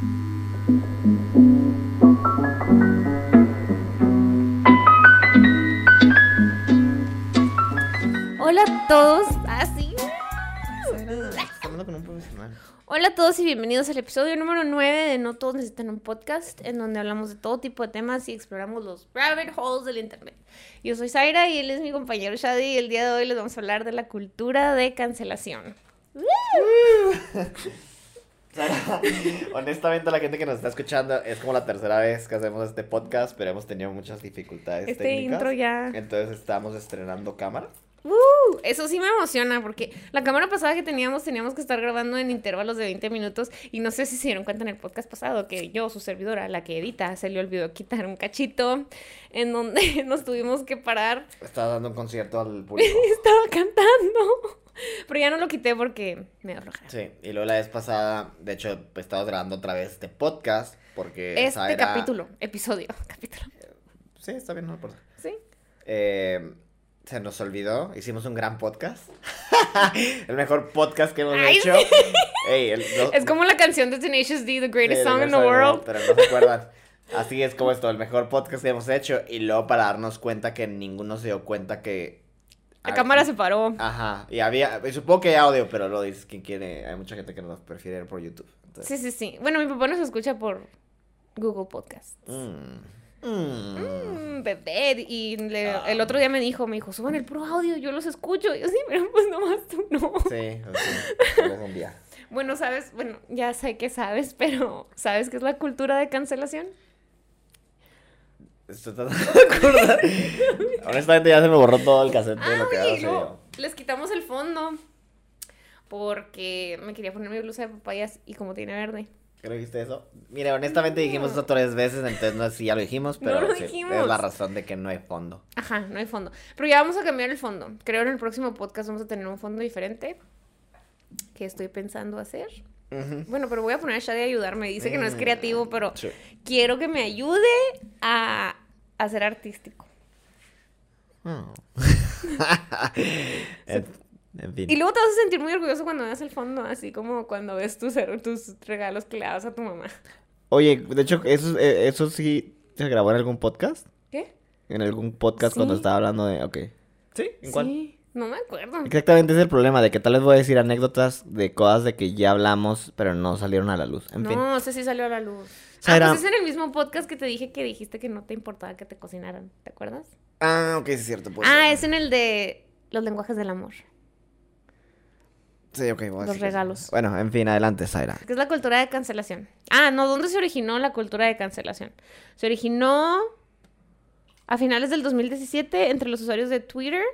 Hola a todos. Así. Hablando con un profesional. Hola a todos y bienvenidos al episodio número 9 de No Todos Necesitan un Podcast, en donde hablamos de todo tipo de temas y exploramos los rabbit holes del Internet. Yo soy Zaira y él es mi compañero Shadi y el día de hoy les vamos a hablar de la cultura de cancelación. Honestamente, la gente que nos está escuchando es como la tercera vez que hacemos este podcast, pero hemos tenido muchas dificultades Este técnicas. intro ya... Entonces estamos estrenando cámara. ¡Uh! Eso sí me emociona porque la cámara pasada que teníamos teníamos que estar grabando en intervalos de 20 minutos y no sé si se dieron cuenta en el podcast pasado que yo, su servidora, la que edita, se le olvidó quitar un cachito en donde nos tuvimos que parar. Estaba dando un concierto al público. Estaba cantando. Pero ya no lo quité porque me da flojera. Sí, y luego la vez pasada, de hecho, pues, estamos grabando otra vez este podcast porque Este capítulo, episodio, capítulo. Sí, está bien, no importa. Sí. Eh, se nos olvidó, hicimos un gran podcast. el mejor podcast que hemos Ay, hecho. Ey, el- no- Es como la canción de Tenacious D, The Greatest Sí, Song in the World. Pero no se acuerdan. Así es como esto, el mejor podcast que hemos hecho. Y luego para darnos cuenta que ninguno se dio cuenta que. La Ah, cámara se paró. Ajá. Y había. supongo que hay audio, pero lo dices quien quiere. Hay mucha gente que nos prefiere por YouTube. Entonces, Sí, sí, sí. Bueno, mi papá nos escucha por Google Podcast. mm, mm. Mm, bebé. Y le- Ah. el otro día me dijo, me dijo, suban el puro audio, yo los escucho. Y yo sí, pero pues nomás tú no. Sí, día. Bueno, sabes, bueno, ya sé que sabes, pero ¿sabes qué es la cultura de cancelación? Estoy tratando de acordar. Honestamente ya se me borró todo el cassette de Ah, lo que oye, les quitamos el fondo porque me quería poner mi blusa de papayas y como tiene verde. Creo que dijiste eso. Mire, honestamente dijimos eso tres veces, entonces no sé si ya lo dijimos, No pero lo sí, dijimos. es la razón de que no hay fondo. Ajá, no hay fondo. Pero ya vamos a cambiar el fondo. Creo en el próximo podcast vamos a tener un fondo diferente que estoy pensando hacer. Bueno, pero voy a poner a Shadi a ayudarme. Dice que no es Mm, creativo, pero sí. quiero que me ayude a, a ser artístico. Oh. en, en fin. Y luego te vas a sentir muy orgulloso cuando veas el fondo, así como cuando ves tus, tus regalos que le das a tu mamá. Oye, de hecho, eso, eh, eso sí se grabó en algún podcast. ¿Qué? En algún podcast cuando Sí. estaba hablando de. Ok. ¿Sí? ¿En cuál? No me acuerdo. Exactamente, es el problema, de que tal vez voy a decir anécdotas de cosas de que ya hablamos, pero no salieron a la luz. En fin. No, ese sí salió a la luz. Ah, pues es en el mismo podcast que te dije que dijiste que no te importaba que te cocinaran. ¿Te acuerdas? Ah, ok, es cierto. pues, ah, es en el de los lenguajes del amor. Sí, ok. voy a los eso. regalos. Bueno, en fin, adelante, Zaira. Que es la cultura de cancelación. Ah, no, ¿dónde se originó la cultura de cancelación? Se originó a finales del 2017 entre los usuarios de Twitter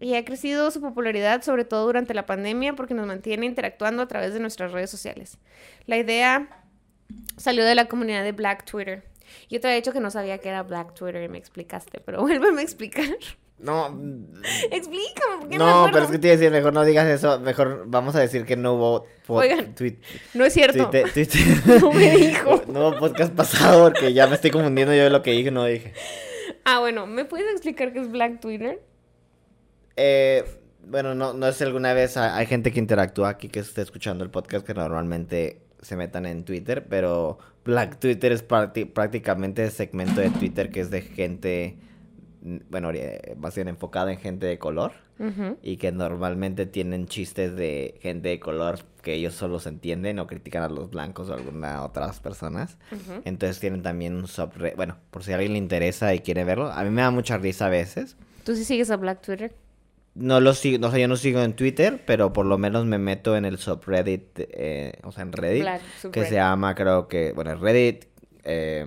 y ha crecido su popularidad sobre todo durante la pandemia porque nos mantiene interactuando a través de nuestras redes sociales. La idea salió de la comunidad de Black Twitter. Yo te había dicho que no sabía que era Black Twitter y me explicaste, pero vuélveme a explicar. No, Explícame, ¿por qué no, no, pero es que te iba a decir, mejor no digas eso, mejor vamos a decir que no hubo Oigan, tweet- No es cierto. No me dijo. no hubo podcast pasado porque ya me estoy confundiendo yo de lo que dije y no dije. Ah, bueno, ¿me puedes explicar qué es Black Twitter? Eh, bueno, no, no si alguna vez ha- hay gente que interactúa aquí que esté escuchando el podcast que normalmente se metan en Twitter, pero Black Twitter es prácticamente el segmento de Twitter que es de gente, bueno, ori- más bien enfocada en gente de color y que normalmente tienen chistes de gente de color que ellos solo se entienden o critican a los blancos o alguna otras personas. Entonces tienen también un subred, bueno, por si a alguien le interesa y quiere verlo, a mí me da mucha risa a veces. ¿Tú sí sigues a Black Twitter? No lo sigo, no sé, yo no sigo en Twitter, pero por lo menos me meto en el subreddit, eh, o sea, en Reddit, Black que se llama, creo que, bueno, en Reddit, eh,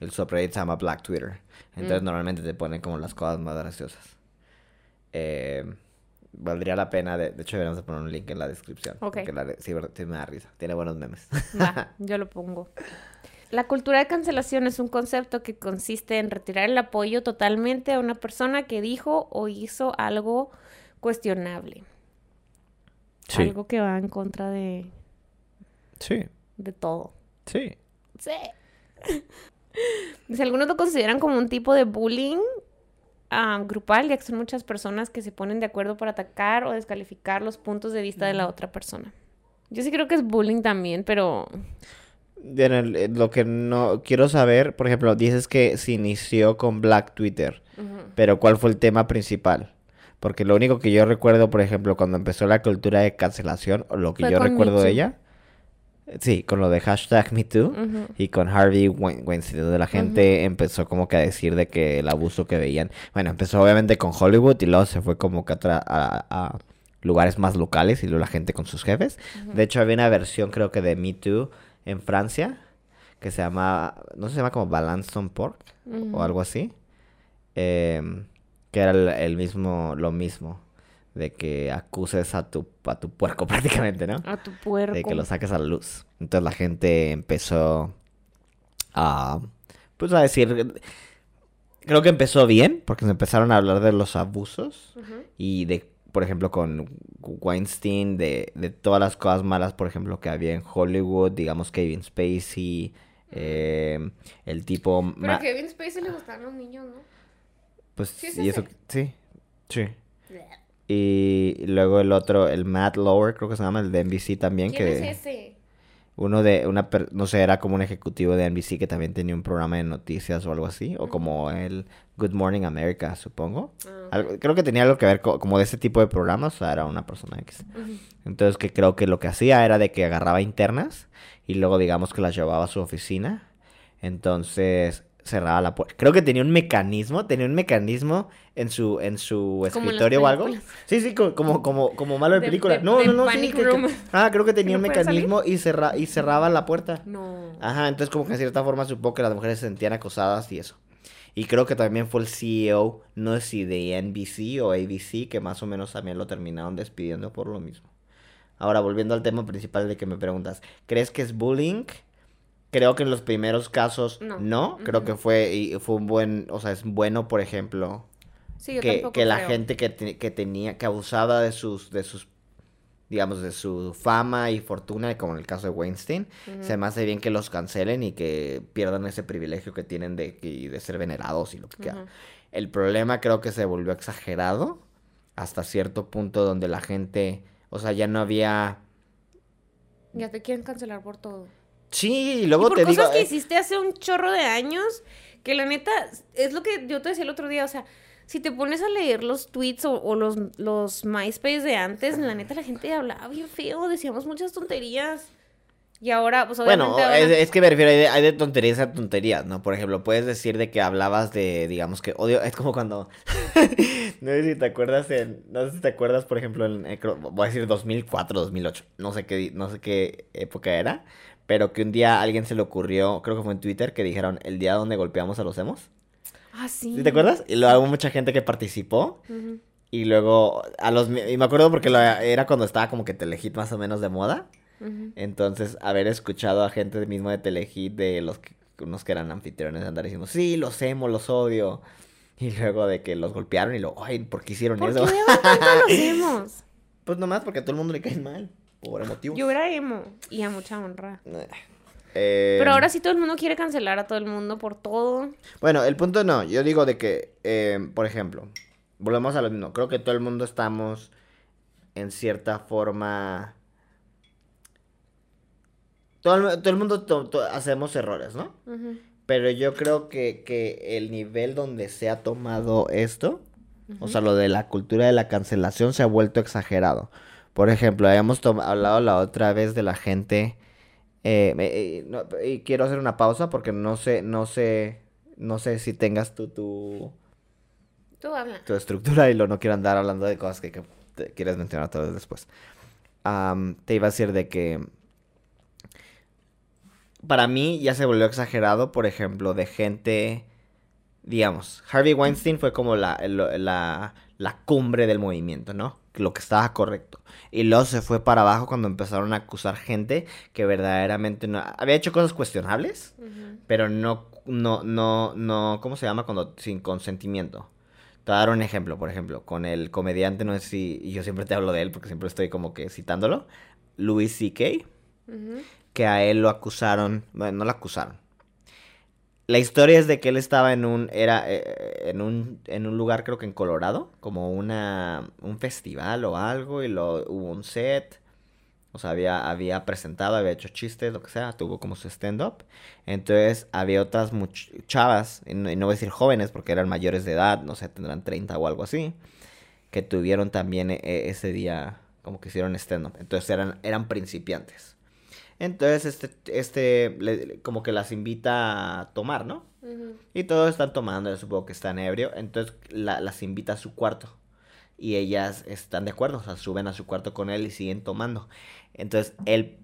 el subreddit se llama Black Twitter. Entonces Mm. normalmente te ponen como las cosas más graciosas. Eh, valdría la pena, de, de hecho deberíamos de poner un link en la descripción. Ok. Porque la, sí, sí me da risa, tiene buenos memes. Va, yo lo pongo. La cultura de cancelación es un concepto que consiste en retirar el apoyo totalmente a una persona que dijo o hizo algo cuestionable. Algo que va en contra de, sí, de todo. sí. Sí. Si algunos lo consideran como un tipo de bullying ah, grupal, ya que son muchas personas que se ponen de acuerdo para atacar o descalificar los puntos de vista de la otra persona. Yo sí creo que es bullying también, pero El- el- lo que no quiero saber, por ejemplo, dices que se inició con Black Twitter, pero ¿cuál fue el tema principal? Porque lo único que yo recuerdo, por ejemplo, cuando empezó la cultura de cancelación, o lo que yo recuerdo de ella, sí, con lo de hashtag MeToo y con Harvey Wein- Weinstein, donde la gente empezó como que a decir de que el abuso que veían, bueno, empezó obviamente con Hollywood y luego se fue como que a- a lugares más locales y luego la gente con sus jefes. De hecho, había una versión creo que de Me Too en Francia que se llama, no se llama como Balance on Pork o algo así, em, que era el, el mismo, lo mismo, de que acuses a tu, a tu puerco prácticamente, ¿no? A tu puerco. de que lo saques a la luz. Entonces la gente empezó a, pues a decir, creo que empezó bien, porque se empezaron a hablar de los abusos y de, por ejemplo, con Weinstein, de, de todas las cosas malas, por ejemplo, que había en Hollywood, digamos Kevin Spacey, eh, el tipo... Pero a Kevin Spacey le gustaban los niños, ¿no? Pues ¿Sí es y eso, ese? sí, sí. Y luego el otro, el Matt Lower, creo que se llama, el de NBC también, ¿Quién que... es ese? Uno de, una, per- no sé, era como un ejecutivo de NBC que también tenía un programa de noticias o algo así, o como el Good Morning America, supongo. Ah, Algo- creo que tenía algo que ver co- como de ese tipo de programas, o sea, era una persona X. Entonces que creo que lo que hacía era de que agarraba internas y luego digamos que las llevaba a su oficina. Entonces cerraba la puerta. Creo que tenía un mecanismo, tenía un mecanismo en su en su escritorio o algo. Sí, sí, co- como como como malo de, De- película. de- no, de no, no, sí, que- que-. Ah, creo que tenía ¿No un salir? mecanismo y cerra y cerraba la puerta. No. Ajá, entonces como que de cierta forma supongo que las mujeres se sentían acosadas y eso. Y creo que también fue el CEO, no sé si de NBC o ABC, que más o menos también lo terminaron despidiendo por lo mismo. Ahora, volviendo al tema principal de que me preguntas, ¿crees que es bullying? Creo que en los primeros casos no, No. creo que fue, y fue un buen, o sea, es bueno, por ejemplo, Sí, yo que, que la gente que, te- que tenía, que abusaba de sus, de sus, digamos, de su fama y fortuna, como en el caso de Weinstein, se me hace bien que los cancelen y que pierdan ese privilegio que tienen de, de ser venerados y lo que quiera. Ujú. El problema creo que se volvió exagerado hasta cierto punto donde la gente, o sea, ya no había... Ya te quieren cancelar por todo. Sí, y Y luego por te cosas digo... que eh, hiciste hace un chorro de años, que la neta, es lo que yo te decía el otro día, o sea, si te pones a leer los tweets o, o los, los MySpace de antes, la neta la gente hablaba bien feo, decíamos muchas tonterías. Y ahora, pues Bueno, obviamente... ahora- es, es que me refiero, hay de, hay de tonterías a tonterías, ¿no? Por ejemplo, puedes decir de que hablabas de, digamos que odio, es como cuando, no sé si te acuerdas en, no sé si te acuerdas, por ejemplo, en, eh, creo- voy a decir 2004, 2008, no sé qué, no sé qué época era, pero que un día a alguien se le ocurrió, creo que fue en Twitter, que dijeron el día donde golpeamos a los emos, Ah, sí. ¿sí te acuerdas? Y luego hubo mucha gente que participó, y luego a los, y me acuerdo porque lo- era cuando estaba como que Telehit más o menos de moda, entonces, haber escuchado a gente mismo de Telehit, de los que, unos que eran anfitriones, andar diciendo, sí, los emo, los odio. Y luego de que los golpearon y luego, ay, ¿por qué hicieron ¿Por qué eso? de tanto lo hacemos? pues nomás porque a todo el mundo le cae mal, por emotivos. Yo era emo y a mucha honra. Eh, Pero ahora sí todo el mundo quiere cancelar a todo el mundo por todo. Bueno, el punto no, yo digo de que, eh, por ejemplo, volvemos a lo mismo, creo que todo el mundo estamos en cierta forma... Todo el, todo el mundo to- to- hacemos errores, ¿no? Pero yo creo que, que el nivel donde se ha tomado esto, o sea, lo de la cultura de la cancelación se ha vuelto exagerado. Por ejemplo, habíamos hablado la otra vez de la gente. eh, eh, no, y quiero hacer una pausa porque no sé, no sé, no sé si tengas tu, tu, Tú habla. tu estructura y lo no quiero andar hablando de cosas que, que te quieres mencionar vez después. Te iba a decir de que para mí ya se volvió exagerado, por ejemplo, de gente, digamos, Harvey Weinstein fue como la, la, la cumbre del movimiento, ¿no? Lo que estaba correcto. Y luego se fue para abajo cuando empezaron a acusar gente que verdaderamente no... Había hecho cosas cuestionables, pero no, no, no, no, ¿cómo se llama? Cuando sin consentimiento. Te voy a dar un ejemplo, por ejemplo, con el comediante, no sé si, y yo siempre te hablo de él porque siempre estoy como que citándolo, Louis C.K., que a él lo acusaron, bueno, no lo acusaron. La historia es de que él estaba en un, era, eh, en un, en un lugar creo que en Colorado, como una, un festival o algo, y lo, hubo un set, O sea, había, había presentado, había hecho chistes, lo que sea, tuvo como su stand-up. Entonces había otras chavas, y no, y no voy a decir jóvenes porque eran mayores de edad, no sé, tendrán 30 o algo así, que tuvieron también eh, ese día como que hicieron stand-up. Entonces eran, eran principiantes. Entonces este, este le- como que las invita a tomar, ¿no? Y todos están tomando, yo supongo que están ebrio. Entonces la- las invita a su cuarto. Y ellas están de acuerdo, o sea, suben a su cuarto con él y siguen tomando. Entonces él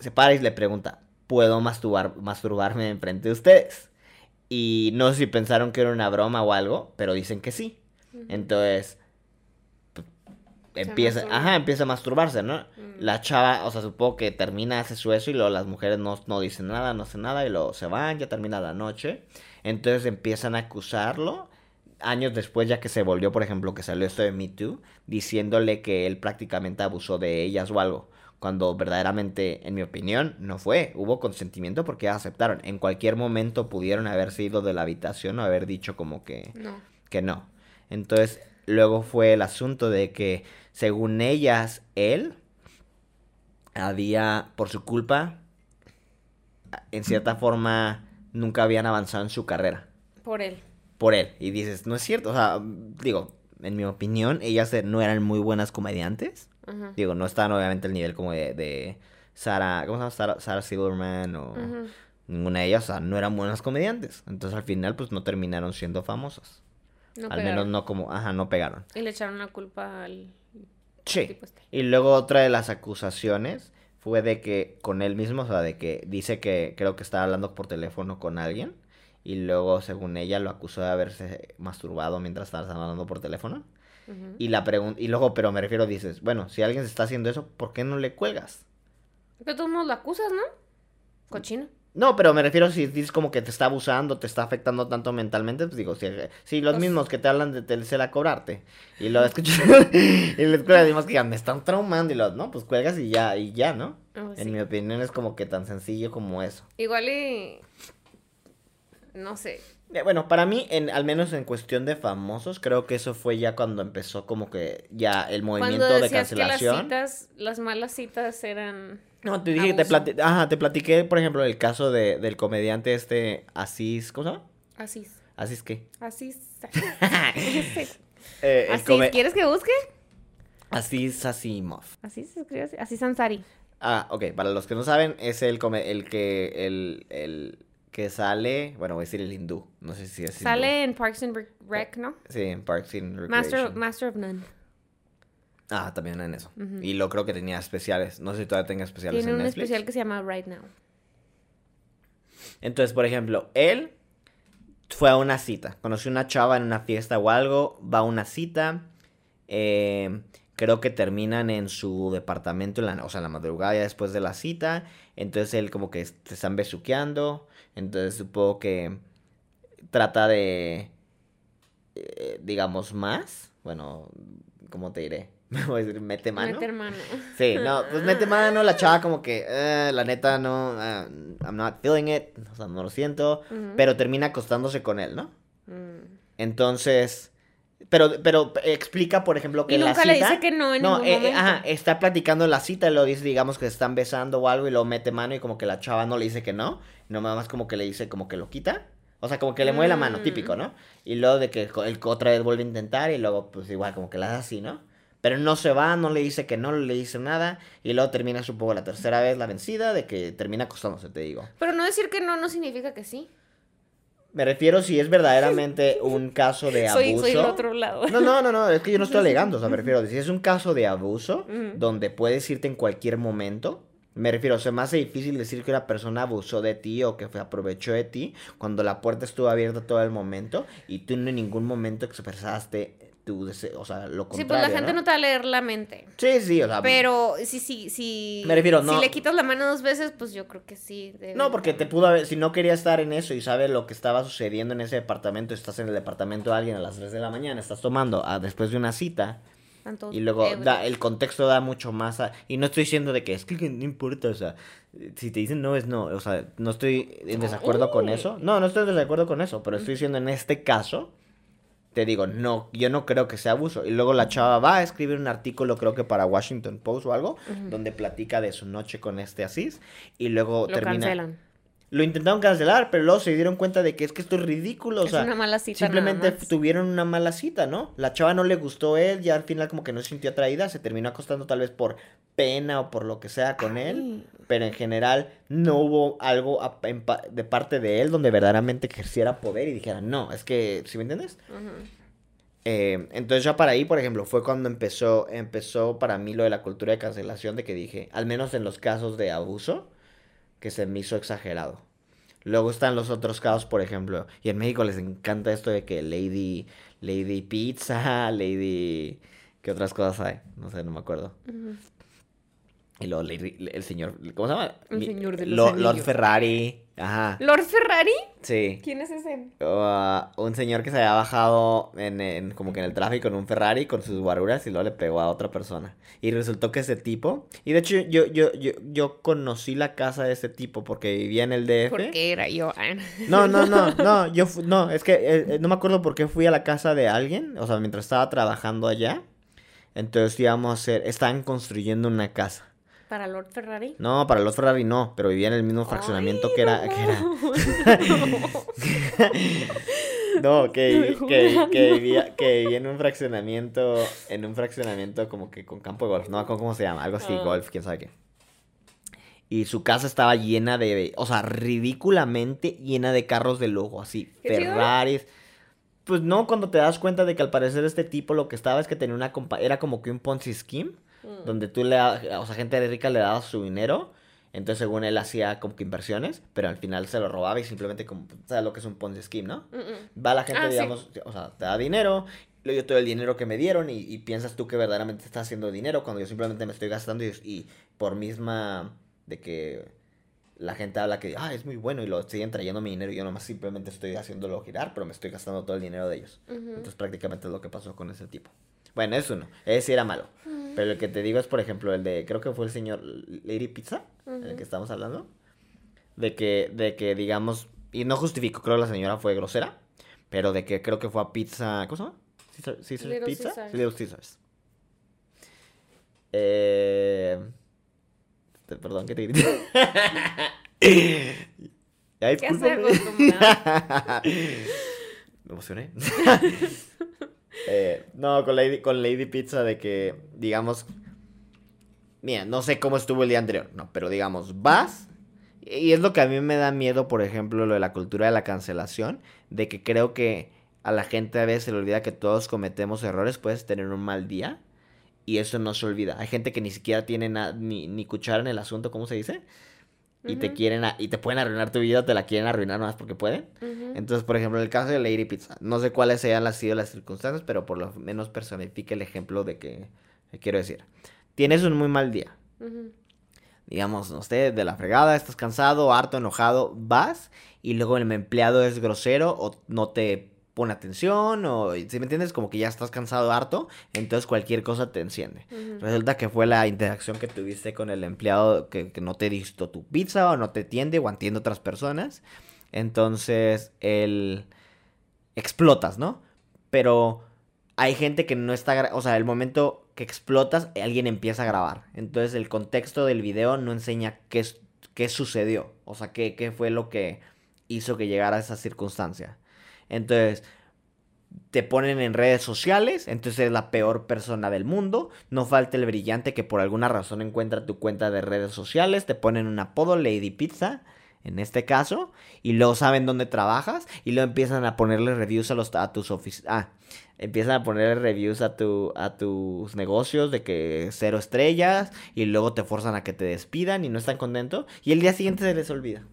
se para y le pregunta, ¿puedo masturbar, masturbarme enfrente de ustedes? Y no sé si pensaron que era una broma o algo, pero dicen que sí. Entonces empieza, masturba. ajá, empieza a masturbarse, ¿no? Mm. La chava, o sea, supongo que termina, hace su eso y luego las mujeres no, no dicen nada, no hacen nada y luego se van, ya termina la noche. Entonces empiezan a acusarlo. Años después, ya que se volvió, por ejemplo, que salió esto de Me Too, diciéndole que él prácticamente abusó de ellas o algo. Cuando verdaderamente, en mi opinión, no fue. Hubo consentimiento porque aceptaron. En cualquier momento pudieron haberse ido de la habitación o haber dicho como que No. que no. Entonces, luego fue el asunto de que, según ellas, él había, por su culpa, en cierta forma, nunca habían avanzado en su carrera. Por él. Por él. Y dices, no es cierto. O sea, digo, en mi opinión, ellas no eran muy buenas comediantes. Digo, no estaban obviamente al nivel como de, de Sarah, ¿cómo se llama? Sarah Silverman o ninguna de ellas, o sea, no eran buenas comediantes. Entonces al final, pues no terminaron siendo famosas. No al pegaron. menos no como, ajá, no pegaron. Y le echaron la culpa al Sí. este. Y luego otra de las acusaciones fue de que con él mismo, o sea, de que dice que creo que estaba hablando por teléfono con alguien y luego según ella lo acusó de haberse masturbado mientras estaba hablando por teléfono. Y la pregunta y luego, pero me refiero dices, bueno, si alguien se está haciendo eso, ¿por qué no le cuelgas? Pero todos modos lo acusas, ¿no? Cochino. No, pero me refiero si dices como que te está abusando, te está afectando tanto mentalmente, pues digo, si, si los Pues- mismos que te hablan de Telcel a cobrarte y lo escuchas y cuelgas, decimos que ya me están traumando y los, no, pues cuelgas y ya, y ya, ¿no? Oh, sí. En mi opinión es como que tan sencillo como eso. Igual y... No sé. Eh, Bueno, para mí, en, al menos en cuestión de famosos, creo que eso fue ya cuando empezó como que ya el movimiento Cuando de que las cancelación. citas, las malas citas eran... No, te dije que te, plati- Ajá, te platiqué, por ejemplo, el caso de, del comediante este Asís, ¿cómo se llama? Así. Asís qué? Así. Eh, el Así. come- ¿Quieres que busque? Asís Asimov. Así se escribe así. Así Sansari. Ah, ok, para los que no saben, es el, come- el que el, el que sale, bueno, voy a decir el hindú, no sé si es hindú. Sale en Parks and Rec- ¿no? Sí, en Parks and Master, Recreation. Master of None. Ah, también en eso. Y lo creo que tenía especiales, no sé si todavía tenga especiales Tiene en un Netflix. especial que se llama Right Now. Entonces, por ejemplo, él fue a una cita, conoció una chava en una fiesta o algo, va a una cita, eh, creo que terminan en su departamento, en la, o sea, en la madrugada ya después de la cita, entonces él como que se están besuqueando, entonces supongo que trata de, eh, digamos, más, bueno, ¿cómo te diré? Voy a decir, mete mano. Meter mano. Sí, no, pues mete mano, la chava como que, eh, la neta no, ah, I'm not feeling it, o sea, no lo siento, pero termina acostándose con él, ¿no? Mm. Entonces, pero, pero explica, por ejemplo, que Y en la nunca cita... le dice que no en no, ningún eh, eh, momento. ajá, está platicando en la cita y lo dice, digamos que se están besando o algo y lo mete mano y como que la chava no le dice que no, no nada más como que le dice como que lo quita. O sea, como que le mueve la mano, Mm. típico, ¿no? Y luego de que él otra vez vuelve a intentar y luego pues igual como que la hace así, ¿no? Pero no se va, no le dice que no, le dice nada y luego termina supongo la tercera vez la vencida de que termina acostándose, te digo. Pero no decir que no no significa que sí. Me refiero si es verdaderamente un caso de abuso. Soy, otro lado. No, no, no, no, es que yo no estoy alegando, o sea, me refiero, si es un caso de abuso, donde puedes irte en cualquier momento, me refiero, se me hace difícil decir que una persona abusó de ti o que aprovechó de ti cuando la puerta estuvo abierta todo el momento y tú en ningún momento expresaste tu deseo, o sea, lo Sí, contrario, pues la gente ¿no? no te va a leer la mente. Sí, sí, o sea, Pero sí, sí, sí. Me refiero, no- Si le quitas la mano dos veces, pues yo creo que sí. debe- No, porque te pudo haber, si no quería estar en eso y sabes lo que estaba sucediendo en ese departamento, estás en el departamento de alguien a las 3 de la mañana, estás tomando ah, después de una cita, Tanto Y luego da, el contexto da mucho más a- Y no estoy diciendo de que es que no importa, o sea, si te dicen no es no, o sea, no estoy en desacuerdo con eso. No, no estoy en desacuerdo con eso, pero estoy diciendo en este caso, te digo, no, yo no creo que sea abuso. Y luego la chava va a escribir un artículo, creo que para Washington Post o algo, donde platica de su noche con este Asís. Y luego Lo termina. cancelan. Lo intentaron cancelar, pero luego se dieron cuenta de que es que esto es ridículo. O Es sea, una mala cita simplemente nada más. tuvieron una mala cita, ¿no? La chava no le gustó él, ya al final como que no se sintió atraída, se terminó acostando tal vez por pena o por lo que sea con él. Pero en general no hubo algo a- en pa- de parte de él donde verdaderamente ejerciera poder y dijera, no, es que, ¿sí me entiendes? Eh, entonces ya para ahí, por ejemplo, fue cuando empezó, empezó para mí lo de la cultura de cancelación, de que dije, al menos en los casos de abuso, que se me hizo exagerado. Luego están los otros casos, por ejemplo, y en México les encanta esto de que Lady, Lady Pizza, Lady... ¿Qué otras cosas hay? No sé, no me acuerdo. Y luego Lady- el señor, ¿cómo se llama? El señor de los Lo- Lord. Ferrari, ajá, ¿Lord Ferrari? sí. ¿Quién es ese? Uh, un señor que se había bajado en, en- como que en el tráfico en un Ferrari con sus guaruras y luego le pegó a otra persona. Y resultó que ese tipo, y de hecho yo, yo, yo, yo conocí la casa de ese tipo porque vivía en el DF. Porque era yo. Ah, No, no, no, no, yo no, es que eh, eh, no me acuerdo por qué fui a la casa de alguien, o sea, mientras estaba trabajando allá. Entonces íbamos a hacer, estaban construyendo una casa. ¿Para Lord Ferrari? No, para los Ferrari no, pero vivía en el mismo fraccionamiento Ay, que era, no. que era. No, que, que, que vivía, que vivía en un fraccionamiento, en un fraccionamiento como que con campo de golf, no cómo se llama, algo así, Ah. golf, quién sabe qué. Y su casa estaba llena de, o sea, ridículamente llena de carros de lujo, así, chido. Ferraris. Pues no, cuando te das cuenta de que al parecer este tipo lo que estaba es que tenía una compa era como que un Ponzi scheme, Mm. donde tú le, o sea, gente rica le daba su dinero, entonces según él hacía como que inversiones, pero al final se lo robaba y simplemente como, ¿sabes lo que es un Ponzi scheme, no? Mm, mm. Va la gente, Ah, sí. digamos, o sea, te da dinero, le doy todo el dinero que me dieron y, y piensas tú que verdaderamente estás haciendo dinero cuando yo simplemente me estoy gastando y, y por misma de que la gente habla que, ah, es muy bueno y lo siguen trayendo mi dinero y yo nomás simplemente estoy haciéndolo girar, pero me estoy gastando todo el dinero de ellos. Entonces prácticamente es lo que pasó con ese tipo. Bueno, es uno, ese sí era malo. Pero el que te digo es, por ejemplo, el de, creo que fue el señor Lady Pizza, el Ujú. que estamos hablando. De que, de que, digamos, y no justifico, creo que la señora fue grosera, pero de que creo que fue a Pizza, ¿cómo se llama? Caesar, Little Pizza. Caesars. Little Caesars. Eh... Perdón que te grité. ¿Qué hace discúlpame. acostumbrado? Me emocioné. Eh, no, con Lady, con Lady Pizza de que, digamos, mira, no sé cómo estuvo el día anterior, no, pero digamos, vas, y es lo que a mí me da miedo, por ejemplo, lo de la cultura de la cancelación, de que creo que a la gente a veces se le olvida que todos cometemos errores, puedes tener un mal día, y eso no se olvida. Hay gente que ni siquiera tiene ni, ni cuchara en el asunto, ¿cómo se dice? Y te quieren, a- y te pueden arruinar tu vida, te la quieren arruinar más porque pueden. Entonces, por ejemplo, en el caso de Lady Pizza, no sé cuáles hayan las- sido las circunstancias, pero por lo menos personifica el ejemplo de que, que quiero decir. Tienes un muy mal día, digamos, no sé, de la fregada, estás cansado, harto, enojado, vas y luego el empleado es grosero o no te pone atención o, si me entiendes, como que ya estás cansado, harto, entonces cualquier cosa te enciende. Resulta que fue la interacción que tuviste con el empleado que, que no te diste tu pizza o no te atiende o atiende otras personas. Entonces, el... explotas, ¿no? Pero hay gente que no está... O sea, el momento que explotas, alguien empieza a grabar. Entonces, el contexto del video no enseña qué, qué sucedió. O sea, qué, qué fue lo que hizo que llegara a esa circunstancia. Entonces, te ponen en redes sociales, entonces eres la peor persona del mundo. No falta el brillante que por alguna razón encuentra tu cuenta de redes sociales, te ponen un apodo, Lady Pizza, en este caso, y luego saben dónde trabajas, y luego empiezan a ponerle reviews a, los, a tus oficinas. Ah, empiezan a ponerle reviews a, tu, a tus negocios de que cero estrellas, y luego te forzan a que te despidan y no están contentos, y el día siguiente se les olvida.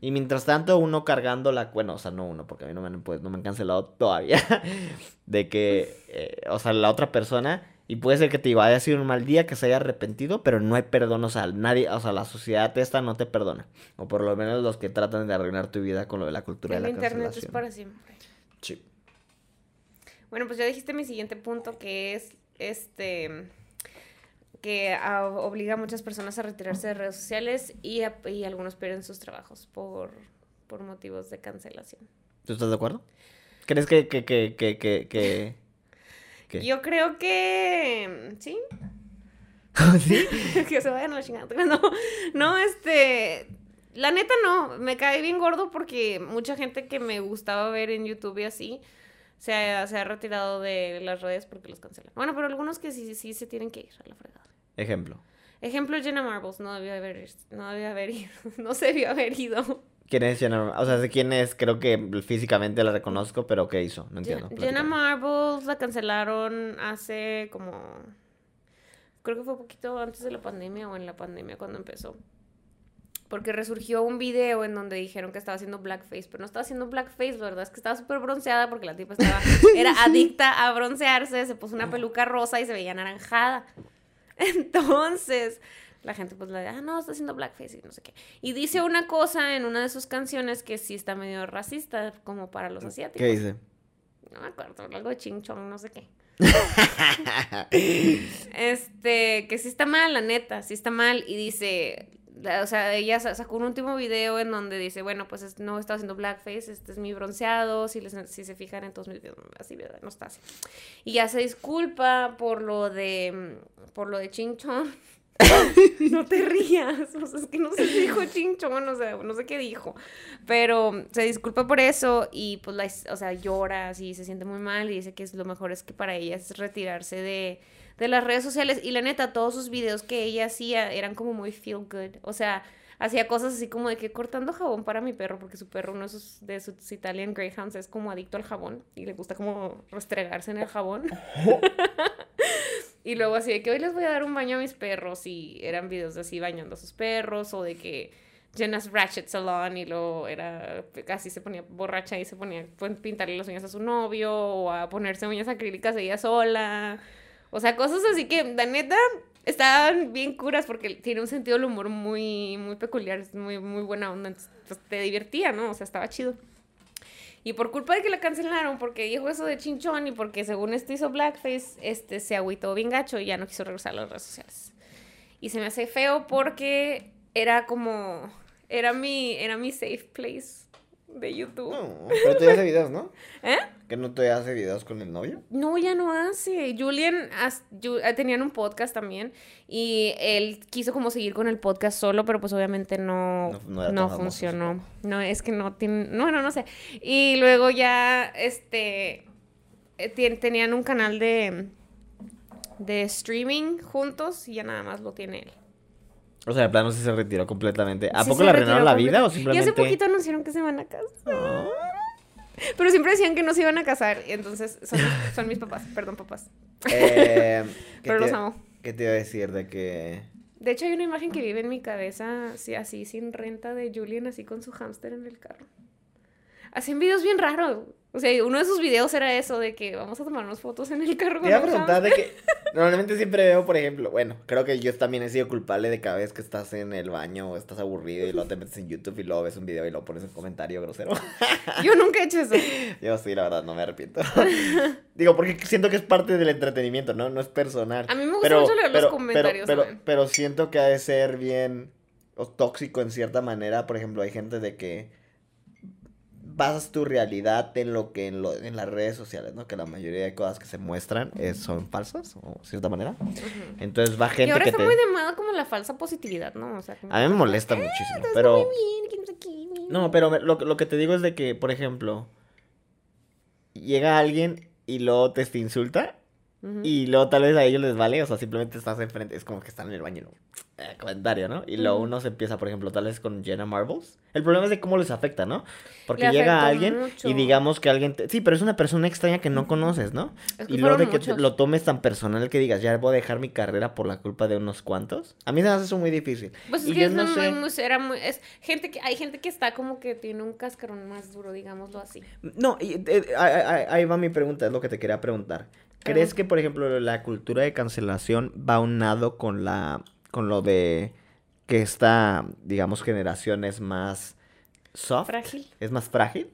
Y mientras tanto, uno cargando la... Bueno, o sea, no uno, porque a mí no me han, pues, no me han cancelado todavía. de que, eh, o sea, la otra persona... Y puede ser que te digo, haya sido un mal día, que se haya arrepentido, pero no hay perdón, o sea, nadie, o sea, la sociedad esta no te perdona. O por lo menos los que tratan de arruinar tu vida con lo de la cultura El de la internet es para siempre. Sí. Bueno, pues ya dijiste mi siguiente punto, que es este que a- obliga a muchas personas a retirarse de redes sociales y, a- y algunos pierden sus trabajos por, por motivos de cancelación. ¿Tú estás de acuerdo? ¿Crees que, que, que, que, que, que... Yo creo que... ¿Sí? ¿Sí? que se vayan a la chingada. No, no, este... La neta no, me cae bien gordo porque mucha gente que me gustaba ver en YouTube y así se ha, se ha retirado de las redes porque los cancelan. Bueno, pero algunos que sí, sí se tienen que ir a la fregada. Ejemplo. Ejemplo, Jenna Marbles no debió haber, no debió haber ido, no se debió haber ido. ¿Quién es Jenna? O sea, sé quién es, creo que físicamente la reconozco, pero ¿qué hizo? No entiendo. Jenna. Marbles la cancelaron hace como, creo que fue poquito antes de la pandemia o en la pandemia cuando empezó. Porque resurgió un video en donde dijeron que estaba haciendo blackface, pero no estaba haciendo blackface, ¿verdad? Es que estaba súper bronceada porque la tipa estaba, era adicta a broncearse, se puso una peluca rosa y se veía anaranjada. Entonces, la gente pues le ah, no, está haciendo blackface y no sé qué. Y dice una cosa en una de sus canciones que sí está medio racista, como para los asiáticos. ¿Qué dice? No me acuerdo, algo de ching chong, no sé qué. Este, que sí está mal, la neta, sí está mal. Y dice, o sea, ella sa- sacó un último video en donde dice, bueno, pues es- no está haciendo blackface, este es mi bronceado, si, les, si se fijan en todos mis videos, así, ¿verdad? No está. Y ya se disculpa por lo de, por lo de Ching Chong. no te rías, no sé si dijo Ching Chong, o sea, no sé qué dijo, pero se disculpa por eso y pues, la, o sea, llora así, se siente muy mal y dice que lo mejor es que para ella es retirarse de, de las redes sociales y la neta, todos sus videos que ella hacía eran como muy feel good, o sea, hacía cosas así como de que cortando jabón para mi perro, porque su perro, uno de sus, de sus Italian Greyhounds, es como adicto al jabón y le gusta como restregarse en el jabón. Y luego así de que hoy les voy a dar un baño a mis perros y eran videos de así bañando a sus perros o de que Jenna's Ratchet Salon y luego era casi se ponía borracha y se ponía a pintarle las uñas a su novio o a ponerse uñas acrílicas ella sola. O sea, cosas así que la neta estaban bien curas porque tiene un sentido del humor muy muy peculiar, muy muy buena onda, entonces, pues, te divertía, ¿no? O sea, estaba chido. Y por culpa de que la cancelaron, porque dijo eso de chinchón y porque según esto hizo blackface, este se agüitó bien gacho y ya no quiso regresar a las redes sociales. Y se me hace feo porque era como, era mi, era mi safe place de YouTube. No, pero tú ya hace videos, ¿no? ¿Eh? ¿Que no te hace videos con el novio? No, ya no hace. Julian, as- Ju- eh, tenían un podcast también y él quiso como seguir con el podcast solo, pero pues obviamente no, No- funcionó. No, es que no tiene, no, no, no sé. Y luego ya, este, eh, tenían un canal de, de streaming juntos y ya nada más lo tiene él. O sea, de plano sí se retiró completamente. ¿A Sí poco le arruinaron la vida o simplemente...? Y hace poquito anunciaron que se van a casar. Ah. Pero siempre decían que no se iban a casar. Y entonces son, son mis papás. Perdón, papás. Eh, ¿qué Pero te- los amo. ¿Qué te iba a decir de que...? De hecho, hay una imagen que vive en mi cabeza, así, así sin renta, de Julian así con su hámster en el carro. Hacen videos bien raros. O sea, uno de sus videos era eso, de que vamos a tomarnos fotos en el carro Te iba a un preguntar de que... Normalmente siempre veo, por ejemplo... Bueno, creo que yo también he sido culpable de cada vez que estás en el baño o estás aburrido y luego te metes en YouTube y luego ves un video y luego pones un comentario grosero. Yo nunca he hecho eso. Yo sí, la verdad, no me arrepiento. Digo, porque siento que es parte del entretenimiento, ¿no? No es personal. A mí me gusta mucho leer los comentarios Pero, también. pero siento que ha de ser bien o tóxico en cierta manera. Por ejemplo, hay gente de que basas tu realidad en lo que en, lo, en las redes sociales, ¿no? Que la mayoría de cosas que se muestran es- son falsas, o de cierta manera. Entonces va Y gente ahora que está te... muy de moda como la falsa positividad, ¿no? O sea, como A mí me molesta "Ah, muchísimo, pero... muy bien, que no sé qué". No, pero me- lo, lo que te digo es de que, por ejemplo, llega alguien y luego te, te insulta y luego tal vez a ellos les vale, o sea, simplemente estás enfrente, es como que están en el baño y luego, eh, comentario, ¿no? Y luego uno se empieza, por ejemplo, tal vez con Jenna Marbles. El problema es de cómo les afecta, ¿no? Porque Le llega alguien mucho. y digamos que alguien, te- sí, pero es una persona extraña que no conoces, ¿no? Es que Y luego de que te- lo tomes tan personal que digas, ya voy a dejar mi carrera por la culpa de unos cuantos. A mí se me hace eso muy difícil. Pues es que yo no muy, sé. muy- era muy- es gente que, hay gente que está como que tiene un cascarón más duro, digámoslo así. No, y, eh, ahí- ahí ahí va mi pregunta, es lo que te quería preguntar. ¿Crees que, por ejemplo, la cultura de cancelación va unado con la con lo de que esta, digamos, generación es más soft? Frágil. ¿Es más frágil?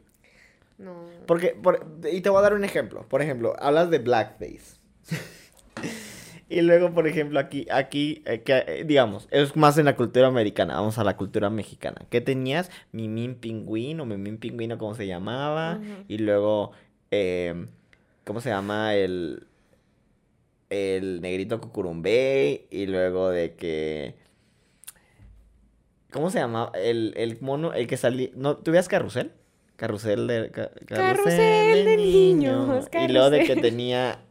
No. Porque, por- y te voy a dar un ejemplo. Por ejemplo, hablas de blackface. y luego, por ejemplo, aquí, aquí, eh, que, eh, digamos, es más en la cultura americana. Vamos a la cultura mexicana. ¿Qué tenías? Mimín pingüino, o Mimín pingüino, como se llamaba. Y luego eh, ¿cómo se llama? El, el negrito cucurumbé y luego de que... ¿Cómo se llama? El, el mono, el que salía... ¿No, ¿Tú veías Carrusel? Carrusel de... ca- Carrusel de niños, Y luego de que carrusel. tenía...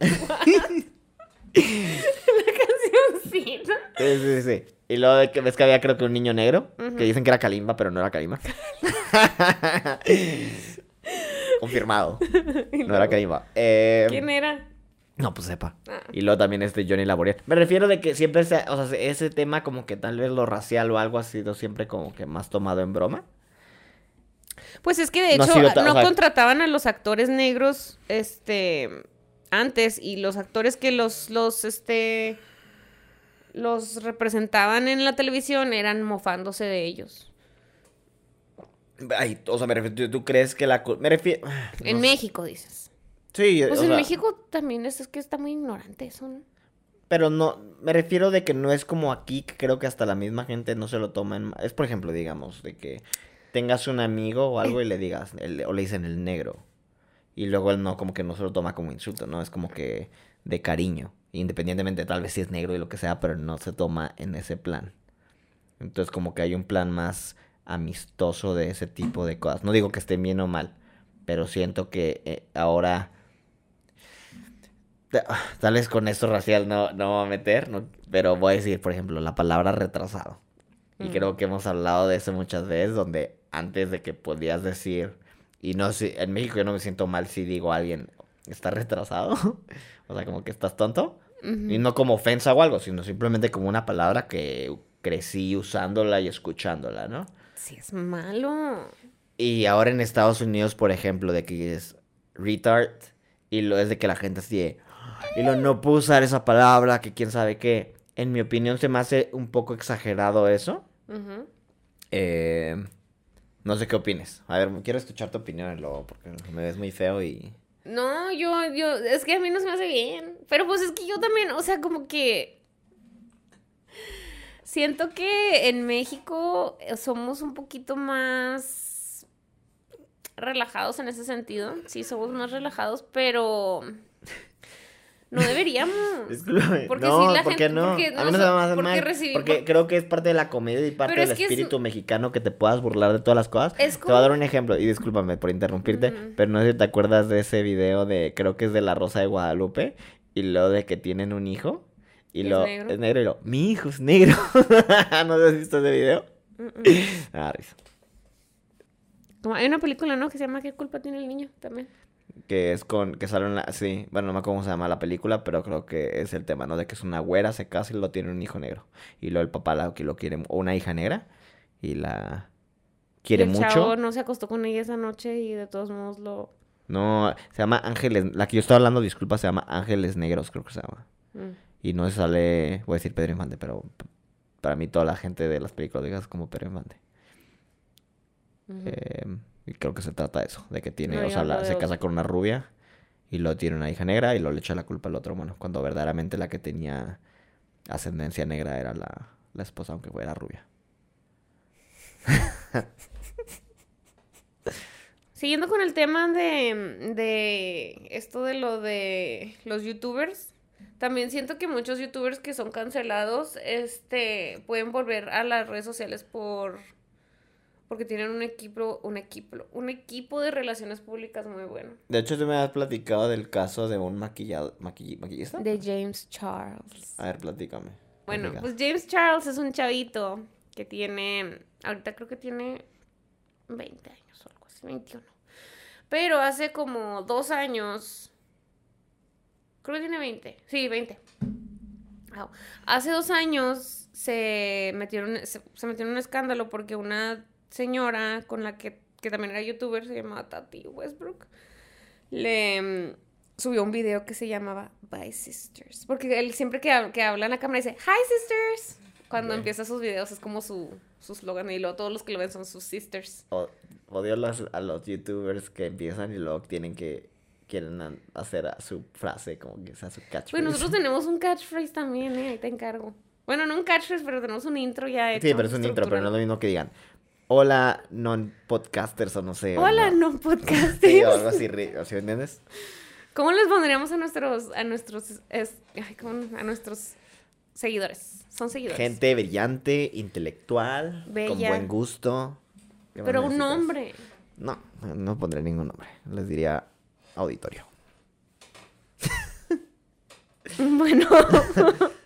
La cancioncita. Sí, sí, sí. Y luego de que ves que había creo que un niño negro, que dicen que era Kalimba, pero no era Kalimba. Confirmado. No era Kalimba. Eh, ¿Quién era? No, pues sepa. Ah. Y luego también este Johnny Laboriel. Me refiero de que siempre, se, o sea, ese tema como que tal vez lo racial o algo ha sido siempre como que más tomado en broma. Pues es que de hecho no o sea- contrataban a los actores negros, este, antes y los actores que los, los, este, los representaban en la televisión eran mofándose de ellos. Ay, o sea, me refiero, ¿tú, crees que la... cu- Me refiero... En México, dices. Sí, Pues o en sea, México también es, es que está muy ignorante eso, ¿no? Pero no, me refiero de que no es como aquí, que creo que hasta la misma gente no se lo toma en... Es, por ejemplo, digamos, de que tengas un amigo o algo y le digas, el- o le dicen el negro. Y luego él no, como que no se lo toma como insulto, ¿no? Es como que de cariño. Independientemente, tal vez si es negro y lo que sea, pero no se toma en ese plan. Entonces, como que hay un plan más amistoso de ese tipo de cosas. No digo que estén bien o mal, pero siento que eh, ahora... Ta- Tal vez con esto racial no, no voy a meter, no- pero voy a decir, por ejemplo, la palabra retrasado. Y Mm. creo que hemos hablado de eso muchas veces, donde antes de que podías decir, y no sé, en México yo no me siento mal si digo a alguien, está retrasado, o sea, como que estás tonto, Ujú. y no como ofensa o algo, sino simplemente como una palabra que crecí usándola y escuchándola, ¿no? Sí, es malo. Y ahora en Estados Unidos, por ejemplo, de que es retard y lo es de que la gente así de, y lo no puedo usar esa palabra, que quién sabe qué. En mi opinión se me hace un poco exagerado eso. Eh, no sé qué opines. A ver, quiero escuchar tu opinión luego porque me ves muy feo y... No, yo, yo, es que a mí no se me hace bien. Pero pues es que yo también, o sea, como que siento que en México eh, somos un poquito más relajados en ese sentido. Sí, somos más relajados, pero no deberíamos. Discúlpame. Porque no, si la ¿por qué gente- no? porque a mí no se nos- me hace porque mal. recibí- porque por- creo que es parte de la comedia y parte del es es- espíritu mexicano que te puedas burlar de todas las cosas. Es Te voy a dar un ejemplo, y discúlpame por interrumpirte, pero no sé si te acuerdas de ese video de, creo que es de La Rosa de Guadalupe, y lo de que tienen un hijo, y ¿Es lo negro? es negro, y lo, mi hijo es negro. ¿No has visto ese video? Mm, mm. Ah, risa. Como hay una película, ¿no? Que se llama ¿Qué culpa tiene el niño? También. Que es con, que sale en la, sí, bueno, no me acuerdo cómo se llama la película, pero creo que es el tema, ¿no? De que es una güera, se casa y lo tiene un hijo negro. Y luego el papá la, que lo quiere, o una hija negra, y la quiere Y el mucho. chavo no se acostó con ella esa noche y de todos modos lo... No, se llama Ángeles, la que yo estaba hablando, disculpa, se llama Ángeles Negros, creo que se llama. Mm. Y no sale, voy a decir Pedro Infante, pero para mí toda la gente de las películas digas como Pedro Infante. Eh, y creo que se trata de eso, de que tiene, No, o sea, la- se casa con una rubia y luego tiene una hija negra y luego le echa la culpa al otro mono, cuando verdaderamente la que tenía ascendencia negra era la, la esposa, aunque fuera rubia. Siguiendo con el tema de, de esto de lo de los youtubers, también siento que muchos youtubers que son cancelados, este, pueden volver a las redes sociales por porque tienen un equipo, un equipo, un equipo de relaciones públicas muy bueno. De hecho, tú me has platicado del caso de un maquillado, maquill- maquillista. De James Charles. A ver, platícame. Bueno, pues James Charles es un chavito que tiene, ahorita creo que tiene 20 años o algo así, 21. Pero hace como dos años, creo que tiene 20, sí, 20. Au. Hace dos años se metieron, se, se metió en un escándalo porque una señora con la que, que también era youtuber, se llamaba Tati Westbrook, le mm, subió un video que se llamaba Bye Sisters. Porque él siempre que, que habla en la cámara dice Hi Sisters. Cuando empieza sus videos es como su su slogan y luego todos los que lo ven son sus sisters. O- odio a los, a los youtubers que empiezan y luego tienen que quieren hacer a su frase como que sea su catchphrase. Bueno, nosotros tenemos un catchphrase también, ¿eh? Ahí te encargo. Bueno, no un catchphrase, pero tenemos un intro ya hecho. Sí, pero es un intro, pero no es lo mismo que digan hola non-podcasters o no sé. Hola, no. no podcasters. Sí, o algo así, ri- ¿o sí me entiendes? ¿Cómo les pondríamos a nuestros, a nuestros, es- ay, ¿cómo? a nuestros seguidores? Son seguidores. Gente brillante, intelectual, con buen gusto. ¿Qué más Pero un nombre. No, no pondré ningún nombre. Les diría auditorio. Bueno,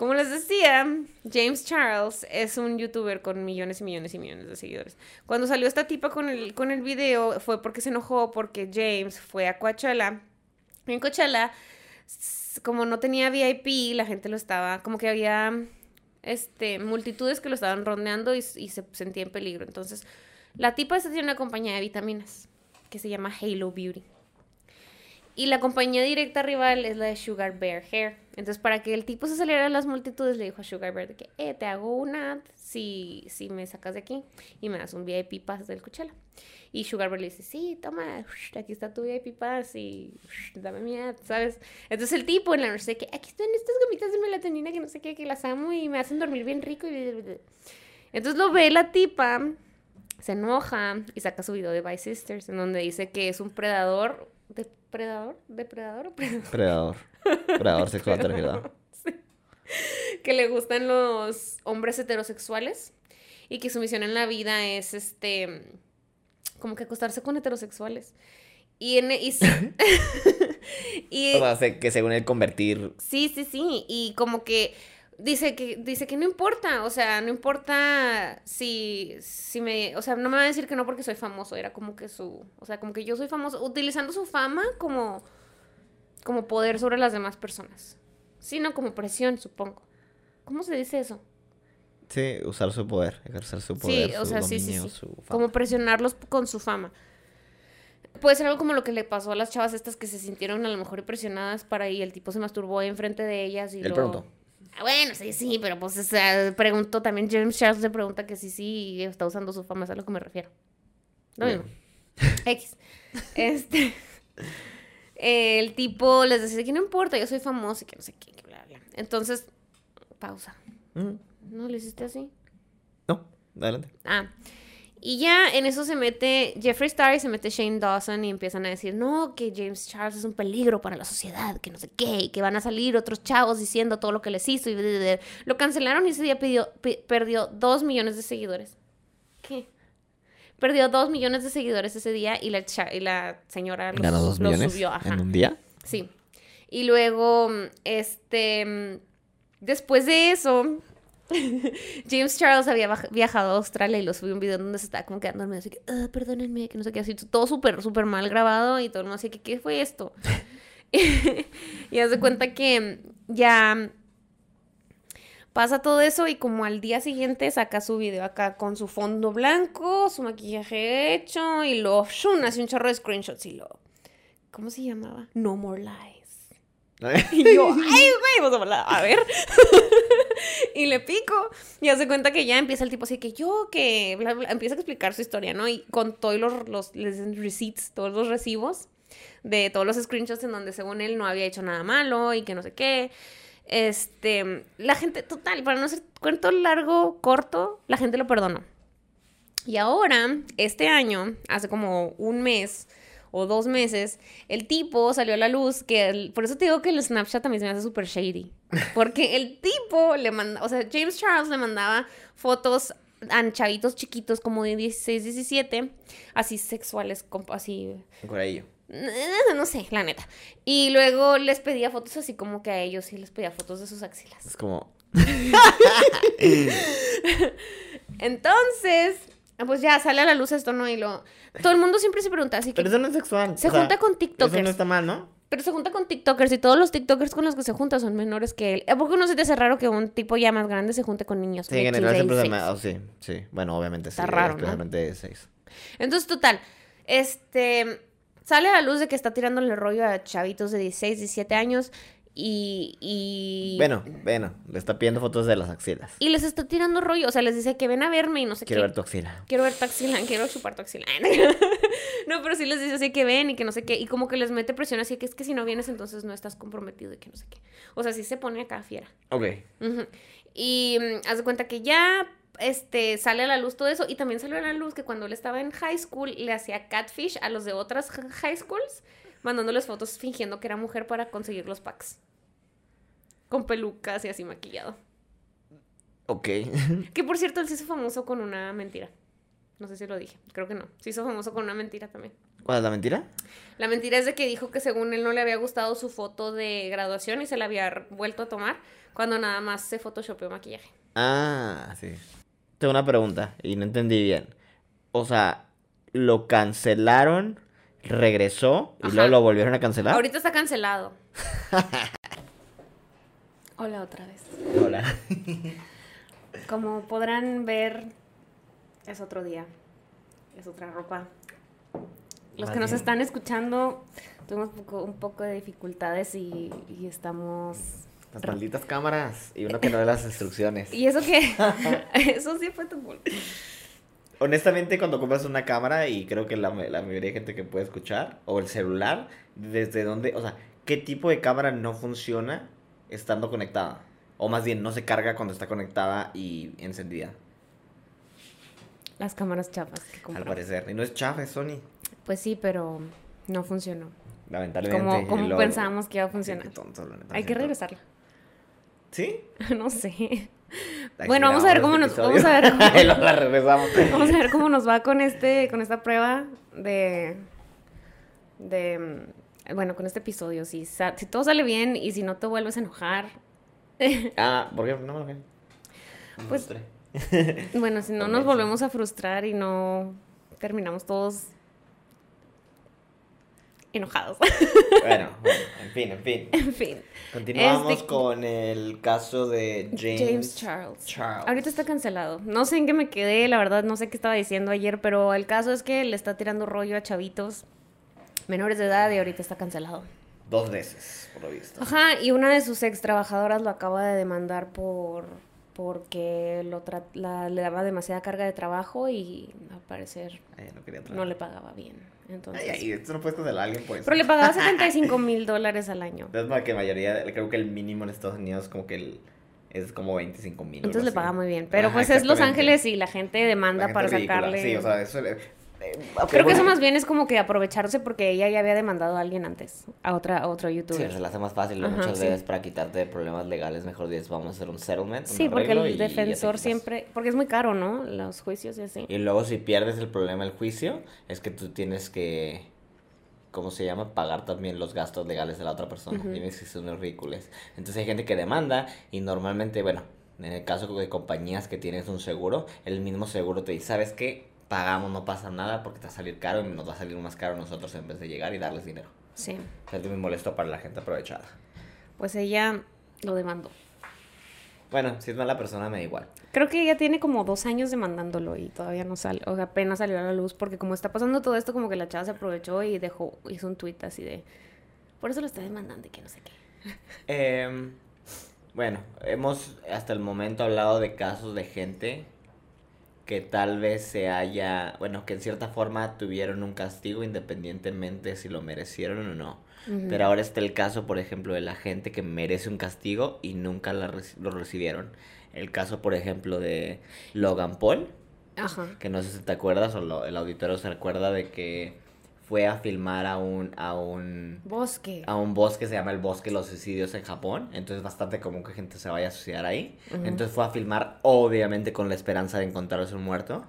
como les decía, James Charles es un youtuber con millones y millones y millones de seguidores. Cuando salió esta tipa con el, con el video fue porque se enojó porque James fue a Coachella. En Coachella, como no tenía VIP, la gente lo estaba, como que había este, multitudes que lo estaban rondeando y, se sentía en peligro. Entonces, la tipa esta tiene una compañía de vitaminas que se llama Halo Beauty. Y la compañía directa rival es la de Sugar Bear Hair. Entonces, para que el tipo se saliera de las multitudes, le dijo a Sugar Bear de que, eh, te hago una ad si, si me sacas de aquí y me das un VIP pass del Coachella. Y Sugar Bear le dice, sí, toma, aquí está tu VIP pass y dame mi ad, ¿sabes? Entonces el tipo en la noche que, aquí están estas gomitas de melatonina que no sé qué, que las amo y me hacen dormir bien rico. Y... Entonces lo ve la tipa, se enoja y saca su video de Bye Sisters, en donde dice que es un predador, ¿depredador? ¿Depredador o predador? Predador. Predador sexual, ¿no? que le gustan los hombres heterosexuales y que su misión en la vida es este como que acostarse con heterosexuales. Y en y, y- O sea, se- que según él convertir. sí, sí, sí, y como que dice que dice que no importa, o sea, no importa si si me, o sea, no me va a decir que no porque soy famoso, era como que su, o sea, como que yo soy famoso utilizando su fama como como poder sobre las demás personas. sino como presión, supongo. ¿Cómo se dice eso? Sí, usar su poder, ejercer su poder, Sí, o su sea, sí, sí, dominio, sí. su fama. Como presionarlos con su fama. Puede ser algo como lo que le pasó a las chavas estas que se sintieron a lo mejor impresionadas para y el tipo se masturbó enfrente de ellas y Él lo... preguntó. Ah, Bueno, sí, sí, pero pues o sea, preguntó también James Charles le pregunta que sí, sí, está usando su fama, es a lo que me refiero. Lo mismo. X. Este. El tipo les decía que no importa, yo soy famoso y que no sé qué, que bla, bla. Entonces, pausa. Mm, ¿No lo hiciste así? No, adelante. Ah. Y ya en eso se mete Jeffree Star y se mete Shane Dawson y empiezan a decir, no, que James Charles es un peligro para la sociedad, que no sé qué, y que van a salir otros chavos diciendo todo lo que les hizo. Y lo cancelaron y ese día pidió- pi- perdió dos millones de seguidores. ¿Qué? Perdió dos millones de seguidores ese día y la, y la señora los, Ganó dos los millones subió. Ajá. en un día. Sí. Y luego, este, después de eso, James Charles había viajado a Australia y lo subió un video donde se estaba como quedando dormido, así que, "Ah, perdónenme, que no sé qué, así, todo súper, súper mal grabado y todo el mundo así ¿qué fue esto? y haz de cuenta que ya pasa todo eso y como al día siguiente saca su video acá con su fondo blanco, su maquillaje hecho y lo, shun, hace un chorro de screenshots y lo... ¿Cómo se llamaba? No More Lies. Y yo, ay, güey, vamos a hablar, a ver. y le pico. Y hace cuenta que ya empieza el tipo así que yo, que bla, bla, empieza a explicar su historia, ¿no? Y con todos los, los dicen receipts, todos los recibos de todos los screenshots en donde según él no había hecho nada malo y que no sé qué. Este, la gente, total, para no hacer cuento largo, corto, la gente lo perdonó. Y ahora, este año, hace como un mes o dos meses, el tipo salió a la luz que, el- por eso te digo que el Snapchat también se me hace súper shady. Porque el tipo le manda, o sea, James Charles le mandaba fotos a chavitos chiquitos como de 16, 17, así sexuales, como así Por ello. no, no sé, la neta. Y luego les pedía fotos así como que a ellos sí les pedía fotos de sus axilas. Es como. Entonces, pues ya sale a la luz esto, ¿no? Y lo... Todo el mundo siempre se pregunta así que... Pero eso no es sexual. Se o sea, junta con Eso TikTokers. no está mal, ¿no? Pero se junta con TikTokers y todos los TikTokers con los que se junta son menores que él. ¿A poco no se te hace raro que un tipo ya más grande se junte con niños? Sí, en general 15, siempre se 16? me. oh, sí, sí. Bueno, obviamente Está sí. raro, ¿no? Especialmente seis. Entonces, total, este, sale a la luz de que está tirándole rollo a chavitos de 16, 17 años y... y... Bueno, bueno, le está pidiendo fotos de las axilas. Y les está tirando rollo, o sea, les dice que ven a verme y no sé Quiero qué. ver tu axila. Quiero ver tu axila, quiero chupar tu axila. no, pero sí les dice así que ven y que no sé qué. Y como que les mete presión así que es que si no vienes entonces no estás comprometido y que no sé qué. O sea, sí se pone acá fiera. Ok. Ujú. Y mm, haz de cuenta que ya este, sale a la luz todo eso. Y también salió a la luz que cuando él estaba en high school le hacía catfish a los de otras hi- high schools, mandándoles fotos fingiendo que era mujer para conseguir los packs. Con pelucas y así maquillado. Ok. Que por cierto, él se hizo famoso con una mentira. No sé si lo dije, creo que no. Se hizo famoso con una mentira también. ¿Cuál es la mentira? La mentira es de que dijo que según él no le había gustado su foto de graduación y se la había vuelto a tomar cuando nada más se photoshopeó maquillaje. Ah, sí. Tengo una pregunta y no entendí bien. O sea, lo cancelaron, regresó y Ajá. luego lo volvieron a cancelar. Ahorita está cancelado. Hola otra vez. Hola. Como podrán ver, es otro día. Es otra ropa. Los Más que nos bien. están escuchando, tuvimos poco- un poco de dificultades y, y estamos... Las malditas cámaras y uno que no ve las instrucciones. Y eso que... eso sí fue tu culpa. Honestamente, cuando compras una cámara, y creo que la, la mayoría de gente que puede escuchar, o el celular, desde dónde, o sea, ¿qué tipo de cámara no funciona estando conectada? O más bien, no se carga cuando está conectada y encendida, Las cámaras chapas que al parecer. Y no es chafa, es Sony. Pues sí, pero no funcionó. Lamentablemente. Como, como pensábamos que iba a funcionar. tonto, Hay que regresarla. ¿Sí? no sé. Bueno, vamos a ver grabamos cómo este nos- vamos a ver cómo- la regresamos. Vamos a ver cómo nos va con este, con esta prueba de, de, mm, bueno, con este episodio. Si, si todo sale bien y si no te vuelves a enojar, Ah, ¿por qué? No me lo Pues- frustré. bueno, si no nos volvemos a frustrar y no terminamos todos enojados. Bueno, bueno, en fin, en fin. en fin. Continuamos Este- con el caso de James, James Charles. Charles. Ahorita está cancelado. No sé en qué me quedé, la verdad, no sé qué estaba diciendo ayer, pero el caso es que le está tirando rollo a chavitos menores de edad y ahorita está cancelado. Dos veces, por lo visto. Ajá, y una de sus ex trabajadoras lo acaba de demandar por porque lo tra- la- le daba demasiada carga de trabajo y al parecer Ay, no quería entrar. no le pagaba bien. Entonces, Ay, ay, esto no puedes cancelar a alguien por eso. pero le pagaba 75 mil dólares al año. Es para que mayoría, creo que el mínimo en Estados Unidos como que el, es como 25 mil. Entonces le paga muy bien. Pero pues es Los Ángeles y la gente demanda para sacarle. Sí, o sea, eso... eh, Creo que eso más bien es como que aprovecharse porque ella ya había demandado a alguien antes, a otra a otro Sí, youtuber. se le hace más fácil, muchas sí. veces para quitarte problemas legales, mejor dices, vamos a hacer un settlement. un Sí, porque el defensor siempre, porque es muy caro, ¿no? Los juicios y así. Y luego si pierdes el problema del juicio, es que tú tienes que, ¿cómo se llama? Pagar también los gastos legales de la otra persona. Ujú. Tienes que ser unos ridículos. Entonces hay gente que demanda y normalmente, bueno, en el caso de compañías que tienes un seguro, el mismo seguro te dice, ¿sabes qué? Pagamos, no pasa nada porque te va a salir caro y nos va a salir más caro a nosotros en vez de llegar y darles dinero. Sí. O sea, es muy molesto para la gente aprovechada. Pues ella lo demandó. Bueno, si es mala persona me da igual. Creo que ella tiene como dos años demandándolo y todavía no sale, o sea, apenas salió a la luz porque como está pasando todo esto, como que la chava se aprovechó y dejó, hizo un tweet así de, por eso lo está demandando y que no sé qué. Em, bueno, hemos hasta el momento hablado de casos de gente que tal vez se haya, bueno, que en cierta forma tuvieron un castigo independientemente si lo merecieron o no. Pero ahora está el caso, por ejemplo, de la gente que merece un castigo y nunca la lo recibieron. El caso, por ejemplo, de Logan Paul, Ajá. que no sé si te acuerdas o lo- el auditorio se recuerda de que fue a filmar a un, a un Bosque. a un bosque, se llama el Bosque de los Suicidios en Japón. Entonces es bastante común que gente se vaya a suicidar ahí. Entonces fue a filmar, obviamente, con la esperanza de encontrarse un muerto.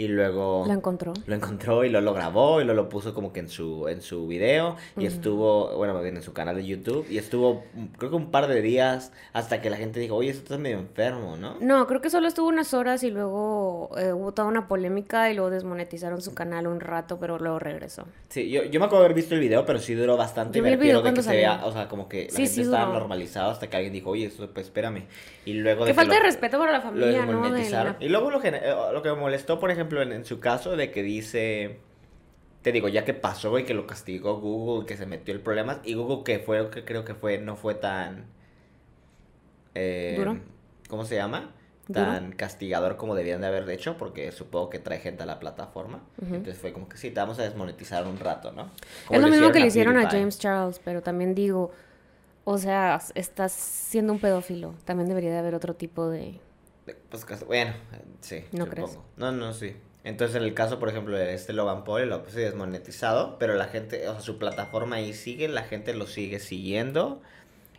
Y luego La encontró. lo encontró y lo, lo grabó y lo, lo puso como que en su, en su video. Y Ujú. estuvo, bueno, más bien en su canal de YouTube. Y estuvo, mm, creo que un par de días hasta que la gente dijo, oye, esto está medio enfermo, ¿no? No, creo que solo estuvo unas horas y luego eh, hubo toda una polémica y luego desmonetizaron su canal un rato, pero luego regresó. Sí, yo, yo me acuerdo haber visto el video, pero sí duró bastante. Yo vi el video de que cuando se salió. vea, o sea, como que la Sí, gente sí estaba duró. normalizado hasta que alguien dijo, oye, esto, pues espérame. Y luego Qué de que falta lo- de respeto para la lo familia, ¿no? De la- Y luego lo, eh, lo que me molestó, por ejemplo, en, en su caso, de que dice, te digo, ya que pasó y que lo castigó Google, que se metió el problema, y Google que fue que creo que fue, no fue tan... eh, ¿Duro? ¿Cómo se llama? ¿Duro? Tan castigador como debían de haber hecho, porque supongo que trae gente a la plataforma. Entonces fue como que sí, te vamos a desmonetizar un rato, ¿no? Como Es lo mismo que le hicieron a. James Charles, pero también digo, o sea, estás siendo un pedófilo. También debería de haber otro tipo de... Pues bueno, sí. ¿No supongo. crees? No, no, sí. Entonces, en el caso, por ejemplo, de este Logan Paul, lo puse desmonetizado, pero la gente, o sea, su plataforma ahí sigue, la gente lo sigue siguiendo.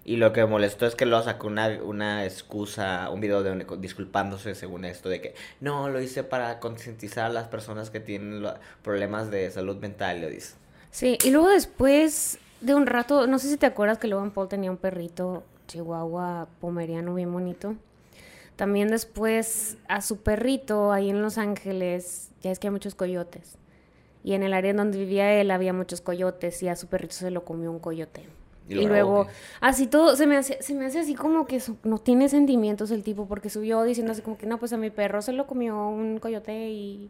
Y lo que molestó es que luego sacó una, una excusa, un video de un- disculpándose según esto, de que no, lo hice para concientizar a las personas que tienen lo- problemas de salud mental, lo dice. Sí, y luego después de un rato, no sé si te acuerdas que Logan Paul tenía un perrito chihuahua pomeriano bien bonito. También después a su perrito ahí en Los Ángeles, ya es que hay muchos coyotes. Y en el área en donde vivía él había muchos coyotes y a su perrito se lo comió un coyote. Y luego, así todo, se me, hace, se me hace así como que su- no tiene sentimientos el tipo, porque subió diciendo así como que no, pues a mi perro se lo comió un coyote y,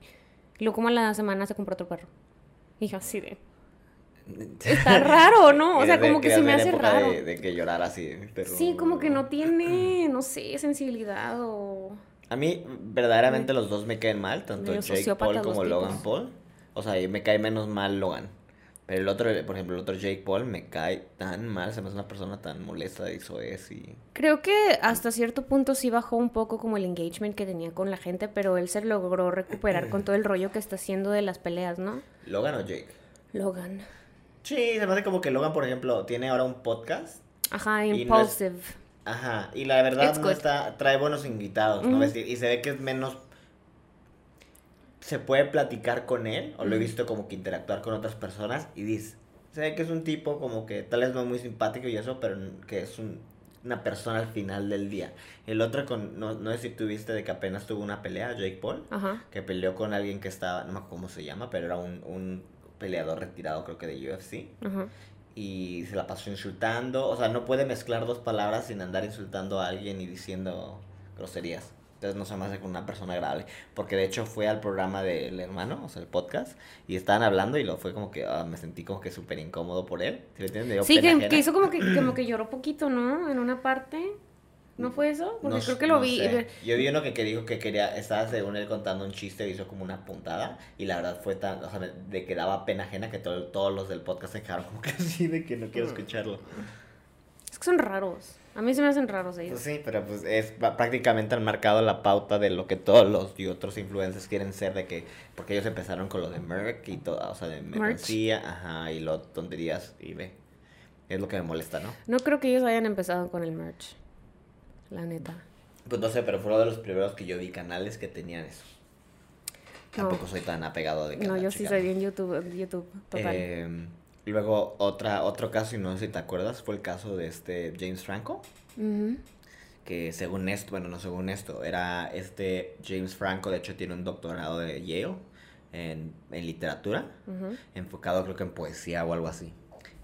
y luego como a la semana se compró otro perro. Y yo así de... Está raro, ¿no? O sea, como que se me hace raro. De, de que llorara así, pero... Sí, como que no tiene, no sé, sensibilidad o... A mí, verdaderamente, los dos me caen mal, tanto Jake Paul como Logan tipos. Paul. O sea, me cae menos mal Logan. Pero el otro, por ejemplo, el otro Jake Paul me cae tan mal, se me hace una persona tan molesta y eso es y... Creo que hasta cierto punto sí bajó un poco como el engagement que tenía con la gente, pero él se logró recuperar con todo el rollo que está haciendo de las peleas, ¿no? ¿Logan o Jake? Logan. Sí, se me hace como que Logan, por ejemplo, tiene ahora un podcast. Ajá, Y no es- impulsive. Ajá, y la verdad no está, trae buenos invitados, ¿no? Y se ve que es menos... Se puede platicar con él, o lo he visto como que interactuar con otras personas, y dice, se ve que es un tipo como que tal vez no muy simpático y eso, pero que es un- una persona al final del día. El otro, con, no, no sé si tuviste de que apenas tuvo una pelea, Jake Paul, Ajá. que peleó con alguien que estaba, no me acuerdo cómo se llama, pero era un, un peleador retirado creo que de UFC Ajá. y se la pasó insultando. O sea, no puede mezclar dos palabras sin andar insultando a alguien y diciendo groserías. Entonces no se me hace con una persona agradable. Porque de hecho fue al programa del hermano, o sea, el podcast, y estaban hablando y lo fue como que ah, me sentí como que súper incómodo por él. ¿Sí me entiendes? Que, que hizo como que, como que lloró poquito, ¿no? En una parte. ¿No fue eso? Porque No creo que lo no vi. sé. Yo vi uno que, que dijo que quería, estaba según él contando un chiste, hizo como una puntada, y la verdad fue tan, o sea, de que daba pena ajena que todo- todos los del podcast se quedaron como que así de que no quiero escucharlo. Es que son raros. A mí se me hacen raros ellos. Pues sí, pero pues es prácticamente han marcado la pauta de lo que todos los y otros influencers quieren ser de que porque ellos empezaron con lo de Merck y todo, o sea, de mercancía, ajá, y lo tonterías y ve. Es lo que me molesta, ¿no? No creo que ellos hayan empezado con el merch. La neta. Pues no sé, pero fue uno de los primeros que yo vi canales que tenían eso. No. Tampoco soy tan apegado de que No, yo sí soy bien YouTube, YouTube total. Eh, luego otra otro caso y no sé si te acuerdas fue el caso de este James Franco. Ujú. que según esto, bueno, no según esto, era este James Franco, de hecho tiene un doctorado de Yale en, en literatura, enfocado creo que en poesía o algo así.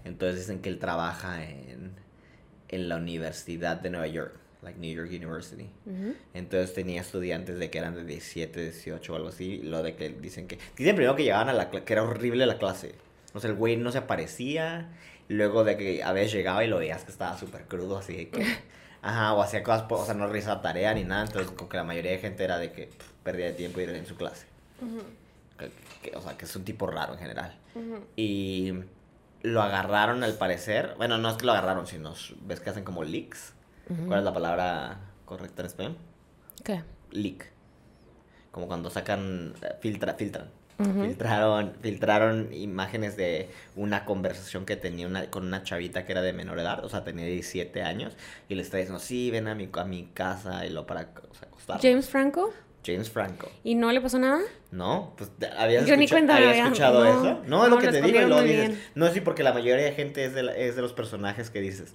Entonces dicen que él trabaja en, en la Universidad de Nueva York, like New York University. Entonces tenía estudiantes de que eran de 17, 18 o algo así, y lo de que dicen que... Dicen primero que llegaban a la que era horrible la clase. O sea, el güey no se aparecía, luego de que a veces llegaba y lo veías que estaba súper crudo, así que... Ajá, o hacía cosas, o sea, no realizaba tarea ni nada, entonces como que la mayoría de gente era de que pff, perdía de tiempo ir en su clase. Que- que- o sea, que es un tipo raro en general. Y lo agarraron al parecer, bueno, no es que lo agarraron, sino ves que hacen como leaks. ¿Cuál es la palabra correcta en español? ¿Qué? leak. Como cuando sacan, eh, filtra, filtran. Filtraron, filtraron imágenes de una conversación que tenía una, con una chavita que era de menor edad, o sea, tenía 17 años, y le está diciendo, sí, ven a mi, a mi casa, y lo para o sea, acostarnos". James Franco. James Franco. ¿Y no le pasó nada? No, pues ni escucha- cuenta me ¿habías había- escuchado no, eso. No, es no, lo que te digo y luego dices. No, sí, porque la mayoría de gente es de, la- es de los personajes que dices.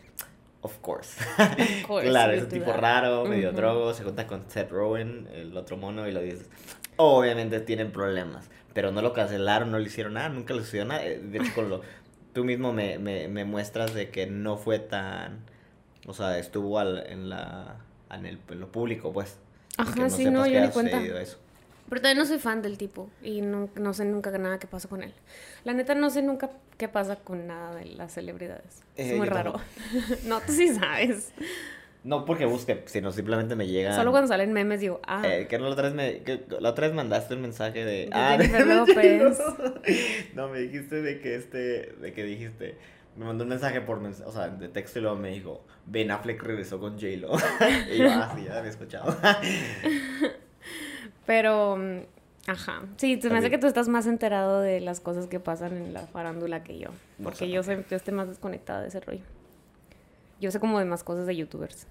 Of course. Of course, claro, es un tipo that. raro, medio drogo, se junta con Seth Rogen, el otro mono, y lo dices. Obviamente tienen problemas, pero no lo cancelaron, no le hicieron nada, nunca le sucedió nada. Eh, De hecho, con lo, tú mismo me, me, me muestras de que no fue tan. O sea, estuvo al- en, la, en, el, en lo público, pues. Ajá, no sí, no, que yo ni cuenta. eso. Pero también no soy fan del tipo y no, no sé nunca nada que pasa con él. La neta no sé nunca qué pasa con nada de las celebridades. Eh, es muy raro. no, tú sí sabes. No porque busque, sino simplemente me llegan. Solo cuando salen memes digo, ah, Eh, que la otra, vez me, que la otra vez mandaste un mensaje de... De ah, Jennifer López. No, me dijiste de que este... De que dijiste... Me mandó un mensaje por mensaje, o sea, de texto y luego me dijo, Ben Affleck regresó con J-Lo. y yo, ah, sí, ya había escuchado. Pero, mm, ajá. Sí, se me hace que tú estás más enterado de las cosas que pasan en la farándula que yo. Porque yo, sé, yo estoy más desconectada de ese rollo. Yo sé como de más cosas de youtubers.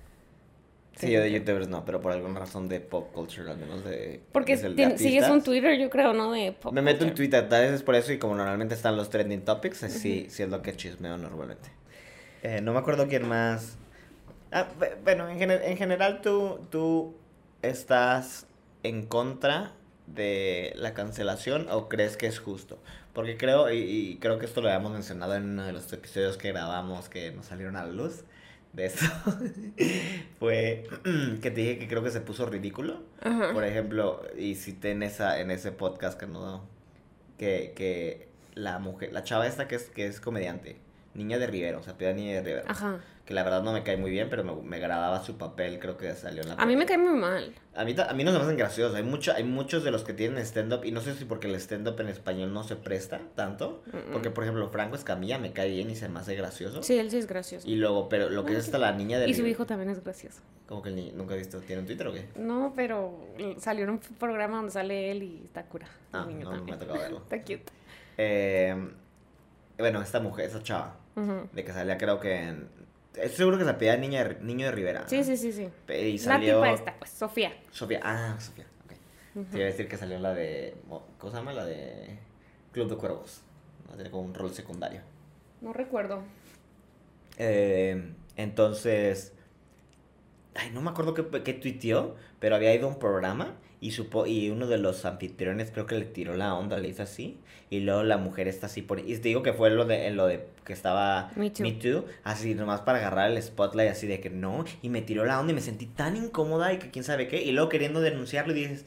Sí, yo de youtubers no, pero por alguna razón de pop culture, al menos de... Porque es el de tien- sigues un. Twitter, yo creo, ¿no? De pop Me meto en culture. Twitter, tal vez es por eso y como normalmente están los trending topics, eh, sí, sí es lo que chismeo normalmente. Eh, no me acuerdo quién más. Ah, bu- bueno, en, gener- en general tú, tú estás en contra de la cancelación o crees que es justo. Porque creo, y, y creo que esto lo habíamos mencionado en uno de los episodios que grabamos que nos salieron a la luz de esto, fue que te dije que creo que se puso ridículo. Ajá. Por ejemplo, y cité en esa, en ese podcast que no que, que la mujer, la chava esta que es, que es comediante, Niña de Rivera, o sea, pida Niña de Rivera. Ajá. Que la verdad no me cae muy bien, pero me, me agradaba su papel, creo que salió en la A mí me cae muy mal. A mí, a mí no se me hacen graciosos. Hay, mucho, hay muchos de los que tienen stand-up, y no sé si porque el stand-up en español no se presta tanto. Porque, por ejemplo, Franco Escamilla me cae bien y se me hace gracioso. Sí, él sí es gracioso. Y luego, pero lo que es esta la niña de Y su hijo también es gracioso. Como que el niño, nunca he visto. ¿Tiene un Twitter o qué? No, pero salió en un programa donde sale él y está cura. Ah, niño no, no me también. ha tocado verlo. Está cute. Eh, bueno, esta mujer, esa chava, de que salía creo que en... Estoy seguro que se pedía niña de, Niño de Rivera. Sí, ¿no? sí, sí, sí. Y La salió... tipa esta, pues, Sofía. Sofía, ah, Sofía, ok. Ujú. Te iba a decir que salió la de... ¿Cómo se llama? La de Club de Cuervos. Tiene como un rol secundario. No recuerdo. Eh, entonces... Ay, no me acuerdo qué, qué tuiteó, pero había ido a un programa y supo y uno de los anfitriones creo que le tiró la onda, le hizo así, y luego la mujer está así por... Y te digo que fue lo de, lo de que estaba Me Too. así nomás para agarrar el spotlight así de que no, y me tiró la onda y me sentí tan incómoda y que quién sabe qué, y luego queriendo denunciarlo y dices...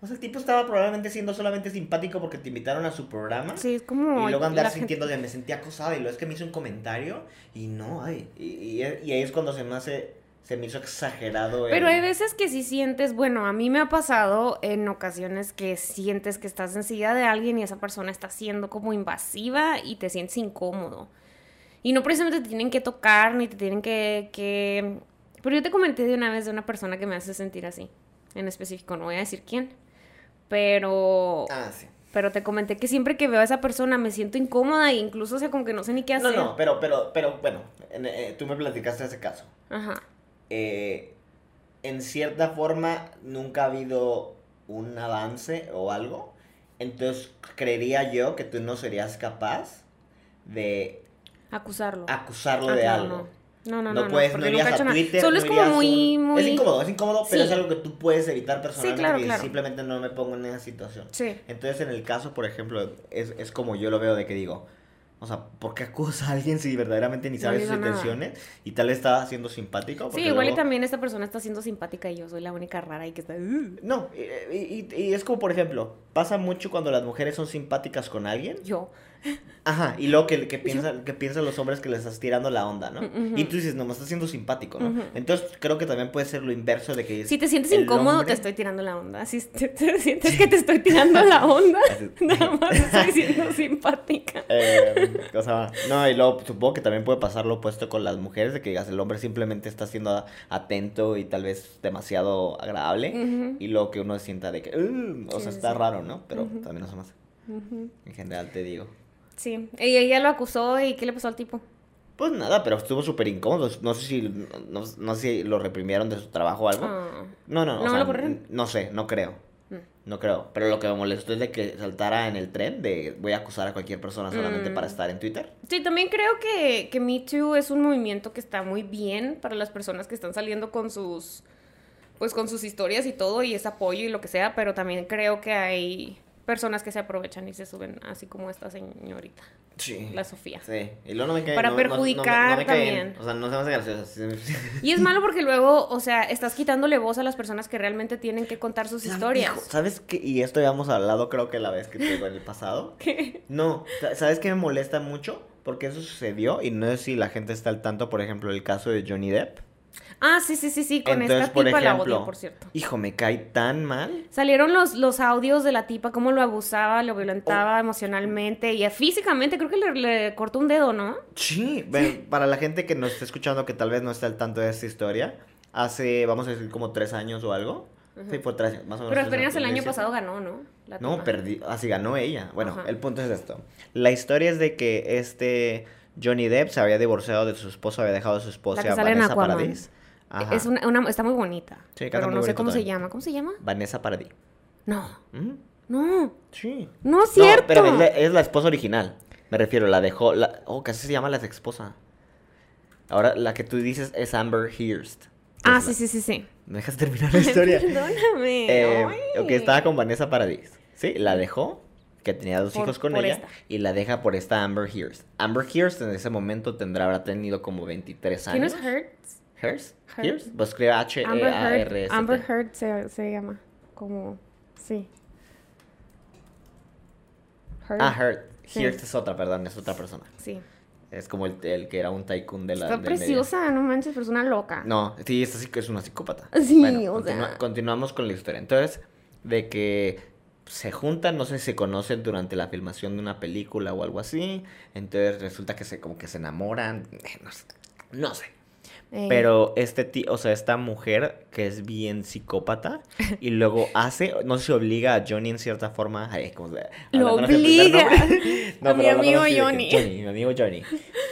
O sea, el tipo estaba probablemente siendo solamente simpático porque te invitaron a su programa. Sí, es como. Y luego andar gente- sintiendo de me sentí acosada y luego es que me hizo un comentario y no, ay, y, y, y ahí es cuando se me hace, se me hizo exagerado. Pero el- hay veces que sí sientes, bueno, a mí me ha pasado en ocasiones que sientes que estás en silla de alguien y esa persona está siendo como invasiva y te sientes incómodo. Y no precisamente te tienen que tocar ni te tienen que, que... Pero yo te comenté de una vez de una persona que me hace sentir así, en específico, no voy a decir quién. Pero... Ah, sí. Pero te comenté que siempre que veo a esa persona me siento incómoda e incluso, o sea, como que no sé ni qué No, hacer. no, pero, pero, pero, bueno, en- eh, tú me platicaste ese caso. Ajá. Eh, en cierta forma, nunca ha habido un avance o algo. Entonces, creería yo que tú no serías capaz de Acusarlo. acusarlo Ah, de claro, algo. no. No, no, No, no. puedes, no, irías a. Twitter. Solo no es como muy, un- muy... Es incómodo, es incómodo, pero es algo que tú puedes evitar personalmente claro, y claro. simplemente no me pongo en esa situación. Sí. Entonces, en el caso, por ejemplo, es, es como yo lo veo de que digo, o sea, ¿por qué acusa a alguien si verdaderamente ni sabe sus nada. intenciones? Y tal vez está siendo simpático. Sí, igual y también esta persona está siendo simpática y yo soy la única rara y que está... "Uh". No, y, y- y es como, por ejemplo, pasa mucho cuando las mujeres son simpáticas con alguien. Yo. Ajá, y luego que, que, piensan, que piensan los hombres que les estás tirando la onda, ¿no? Y tú dices, no, me estás siendo simpático, ¿no? Entonces creo que también puede ser lo inverso de que... Si te sientes incómodo, hombre- te estoy tirando la onda. Si te, te sientes que te estoy tirando la onda, nada más estoy siendo simpática. Eh, o sea, no, y luego supongo que también puede pasar lo opuesto con las mujeres, de que digas, el hombre simplemente está siendo atento y tal vez demasiado agradable, y luego que uno sienta de que, o sea, sí, está sí. raro, ¿no? Pero también no se. Ujú. En general te digo. Sí. Y ella lo acusó y ¿qué le pasó al tipo? Pues nada, pero estuvo súper incómodo. No sé si no, no sé si lo reprimieron de su trabajo o algo. Ah. No, no, o ¿No sea, lo No sé, no creo. Mm. No creo. Pero lo que me molestó es de que saltara en el tren de voy a acusar a cualquier persona solamente Mm. para estar en Twitter. Sí, también creo que, que Me Too es un movimiento que está muy bien para las personas que están saliendo con sus pues con sus historias y todo y es apoyo y lo que sea, pero también creo que hay personas que se aprovechan y se suben así como esta señorita, Sí. la Sofía. Sí. Y luego no me cae Para no- no- no me- perjudicar no me bien. también. O sea, no se me hace gracioso. Y es malo porque luego, o sea, estás quitándole voz a las personas que realmente tienen que contar sus ¿Sabes- historias. hijo, ¿Sabes qué? Y esto ya hemos hablado creo que la vez que te digo en el pasado. ¿Qué? No, sa- ¿sabes qué me molesta mucho? Porque eso sucedió y no sé si la gente está al tanto, por ejemplo, el caso de Johnny Depp. Ah, sí, sí, sí, sí, con Entonces, esta por tipa la ejemplo, odio, por cierto. hijo, me cae tan mal. Salieron los, los audios de la tipa, cómo lo abusaba, lo violentaba emocionalmente y físicamente, creo que le, le cortó un dedo, ¿no? Sí, para la gente que nos está escuchando que tal vez no está al tanto de esta historia, hace, vamos a decir, como tres años o algo. Sí, fue tres más o menos. Pero apenas el año 2017. pasado ganó, ¿no? La No, tipa. perdí, así ganó ella. Bueno, Ajá. el punto es esto. La historia es de que este Johnny Depp se había divorciado de su esposa, había dejado a su esposa La Vanessa. Paradis. Ajá. Es una, una- está muy bonita. Sí, pero no sé cómo se llama. ¿Cómo se llama? Vanessa Paradis. No, ¿Mm? no, Sí. no es cierto. No, pero es la, es la esposa original. Me refiero, la dejó. La, oh, casi se llama la ex esposa. Ahora, la que tú dices es Amber Hearst. Ah, Es sí, la- sí, sí, sí. ¿Me dejas terminar la historia? Perdóname. Eh, ok, estaba con Vanessa Paradis. Sí, la dejó, que tenía dos Por- hijos con ella, esta. y la deja por esta Amber Hearst. Amber Hearst en ese momento tendrá, habrá tenido como 23 ¿Quién años. es Hertz? ¿Hearst? Hearst. ¿Hearst? Pues creo Amber Heard. H-E-A-R-S. Amber Heard se, se llama. Como. Sí. Heard. Ah, Heard. Sí. Hearst es otra, perdón, es otra persona. Sí. Es como el, el que era un tycoon de la. Está del medio. preciosa, no manches, pero es una loca. No, sí, esta sí que es una psicópata. Sí, Bueno, o continua- sea. continuamos con la historia. Entonces, de que se juntan, no sé si se conocen durante la filmación de una película o algo así. Entonces resulta que se como que se enamoran. eh, No sé. No sé. Eh, Pero este tío, o sea, esta mujer que es bien psicópata y luego hace, no sé si obliga a Johnny en cierta forma. Ay, ¿cómo se- Lo obliga. A mi amigo Johnny. Johnny, mi amigo Johnny.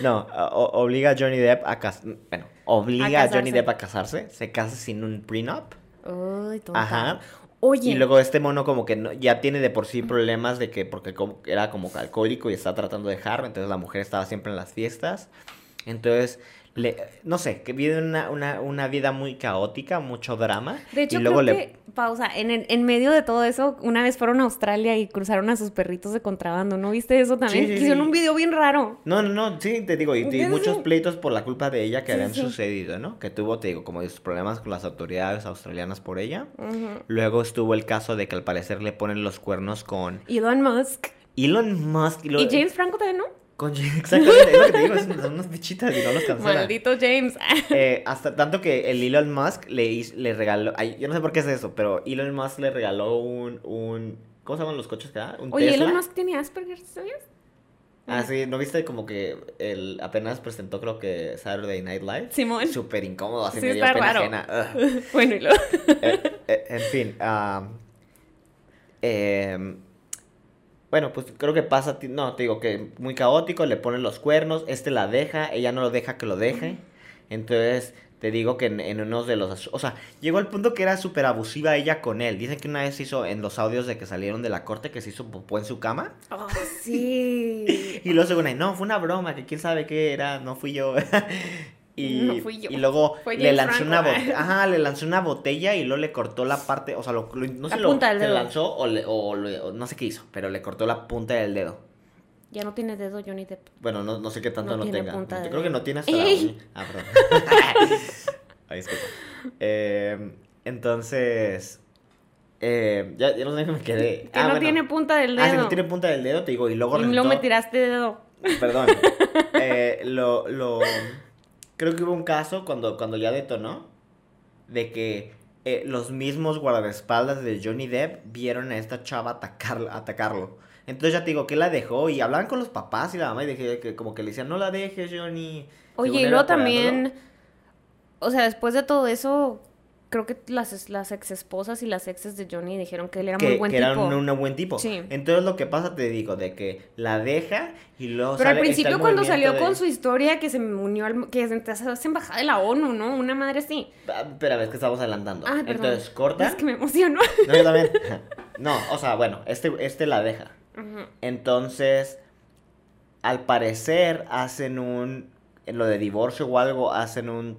No, o- obliga a Johnny Depp a casarse. Bueno, obliga a, Johnny. Depp a casarse. Se casa sin un prenup. Tonta. Ajá. Oye. Y luego este mono como que no- ya tiene de por sí problemas de que porque como- era como alcohólico y está tratando de dejarlo, entonces la mujer estaba siempre en las fiestas. Entonces, le, no sé, que vive una, una, una vida muy caótica, mucho drama. De hecho, y luego creo le... que, pausa, en, el- en medio de todo eso, una vez fueron a Australia y cruzaron a sus perritos de contrabando, ¿no viste eso también? Sí, sí, Hicieron sí. un video bien raro. No, no, no, sí, te digo, y, y muchos pleitos por la culpa de ella que habían sucedido, ¿no? Que tuvo, te digo, como sus problemas con las autoridades australianas por ella. Luego estuvo el caso de que al parecer le ponen los cuernos con Elon Musk. Elon Musk. lo- Y James Franco también, ¿no? Con, exactamente, es lo que te digo, son, unas bichitas y no los cancelan. Maldito James. Eh, hasta tanto que el Elon Musk le, le regaló, ay, yo no sé por qué es eso, pero Elon Musk le regaló un, un ¿cómo se llaman los coches que da? Un Oye, Tesla. Elon Musk tiene Asperger, ¿sabías? Ah, sí, ¿no viste como que el apenas presentó creo que Saturday Night Live? Simón. Súper incómodo, así Sí, medio está raro. Bueno, y luego. Eh, eh, en fin, em, bueno, pues creo que pasa, no, te digo que muy caótico, le ponen los cuernos, este la deja, ella no lo deja que lo deje, entonces te digo que en, en unos de los, o sea, llegó al punto que era súper abusiva ella con él, dicen que una vez hizo en los audios de que salieron de la corte que se hizo popó en su cama, Oh, sí. y luego según ahí, no, fue una broma, que quién sabe qué era, no fui yo. Y, No fui yo. y luego Fue le lanzó una botella, ajá, le lanzó una botella y luego le cortó la parte, o sea, lo, lo- no sé La lo punta del se dedo. lanzó o, le- o le- o no sé qué hizo, pero le cortó la punta del dedo. Ya no tiene dedo Johnny Depp. Bueno, no, no sé qué tanto No tenga. Yo de creo que no tiene hasta ¡Ey! Ah, perdón. Ay. Eh, entonces, eh, ya, ya no sé en qué me quedé. Que ah, no bueno. tiene punta del dedo. Ah, si no tiene punta del dedo, te digo, y luego y luego me tiraste dedo. Perdón. Eh, lo, lo. Creo que hubo un caso cuando, cuando ya detonó. De que eh, los mismos guardaespaldas de Johnny Depp vieron a esta chava atacar, atacarlo. Entonces ya te digo que la dejó y hablaban con los papás y la mamá y dije que como que le decían, no la dejes, Johnny. Oye, Según y luego también. O sea, después de todo eso, creo que las, las ex esposas y las exes de Johnny dijeron que él era muy Que, buen que tipo. era un, un buen tipo. Sí. Entonces lo que pasa, te digo, de que la deja y luego Pero al sale- principio cuando salió de- con su historia que se unió al... que se embajada de la ONU, ¿no? Una madre así. Ah, Espera, es que estamos adelantando. Ah, perdón. Entonces corta. Es que me emocionó. No, yo también. No, o sea, bueno, este, este la deja. Entonces, al parecer, hacen un. En lo de divorcio o algo, hacen un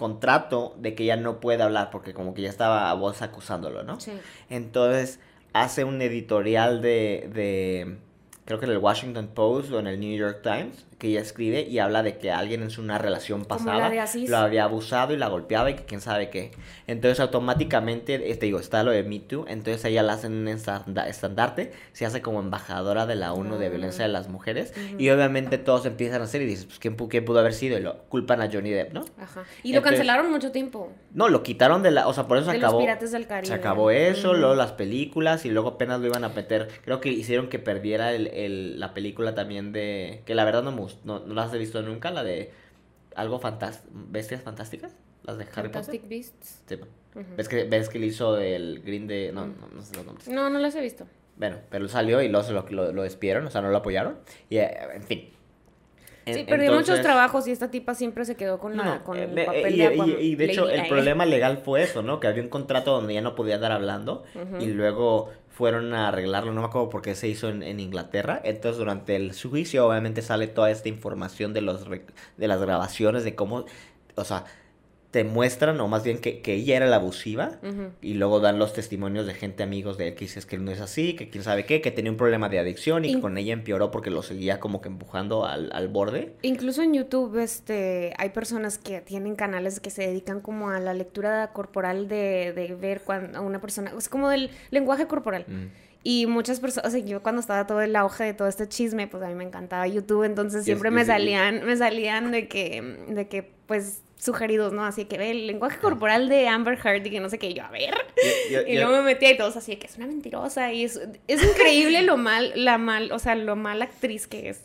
contrato de que ella no puede hablar porque, como que ya estaba a voz acusándolo, ¿no? Sí. Entonces, hace un editorial de. de creo que en el Washington Post o en el New York Times, que ella escribe y habla de que alguien en una relación pasada lo había abusado y la golpeaba y que quién sabe qué. Entonces automáticamente, este digo, está lo de Me Too, entonces ella la hacen un estanda- estandarte, se hace como embajadora de la ONU de Ah. violencia de las mujeres y obviamente todos empiezan a hacer y dices, pues ¿quién, quién pudo haber sido? Y lo culpan a Johnny Depp, ¿no? Ajá. Y lo Entonces- cancelaron mucho tiempo. No, lo quitaron de la, o sea, por eso De los acabó. Piratas del Caribe. Se acabó eso, luego las películas y luego apenas lo iban a meter. Creo que hicieron que perdiera el, el- la película también de. Que la verdad no me no, no las he visto nunca, la de algo fantástico. ¿Bestias fantásticas? Las de Harry Fantastic Potter. Beasts. Sí. Ujú. ¿Ves, que, ves que le hizo el green de. No, no, no sé los nombres. No, no las he visto. Bueno, pero salió y se lo, lo, lo despidieron, o sea, no lo apoyaron. Y eh, en fin. Sí, perdió muchos entonces- trabajos y esta tipa siempre se quedó con, la, no, con eh, el papel y, de y- Aquaman. y de hecho Lady el problema legal fue eso, ¿no? Que había un contrato donde ya no podía andar hablando Ujú. y luego fueron a arreglarlo, no me acuerdo por qué se hizo en, en Inglaterra. Entonces durante el juicio obviamente sale toda esta información de, los, de las grabaciones, de cómo, o sea, te muestran, o más bien que, que ella era la abusiva. Y luego dan los testimonios de gente amigos de él que dices que no es así, que quién sabe qué, que tenía un problema de adicción y que con ella empeoró porque lo seguía como que empujando al, al borde. Incluso en YouTube este, hay personas que tienen canales que se dedican como a la lectura corporal de, de ver cuando a una persona, es como del lenguaje corporal. Mm. Y muchas personas, o sea, yo cuando estaba todo el auge de todo este chisme, pues a mí me encantaba YouTube, entonces siempre me salían, me salían de que, de que, pues, sugeridos, ¿no? Así que ve el lenguaje corporal de Amber Heard y que no sé qué, yo, a ver. Y luego me metía y todos así que es una mentirosa y es, es increíble lo mal, la mal, o sea, lo mala actriz que es.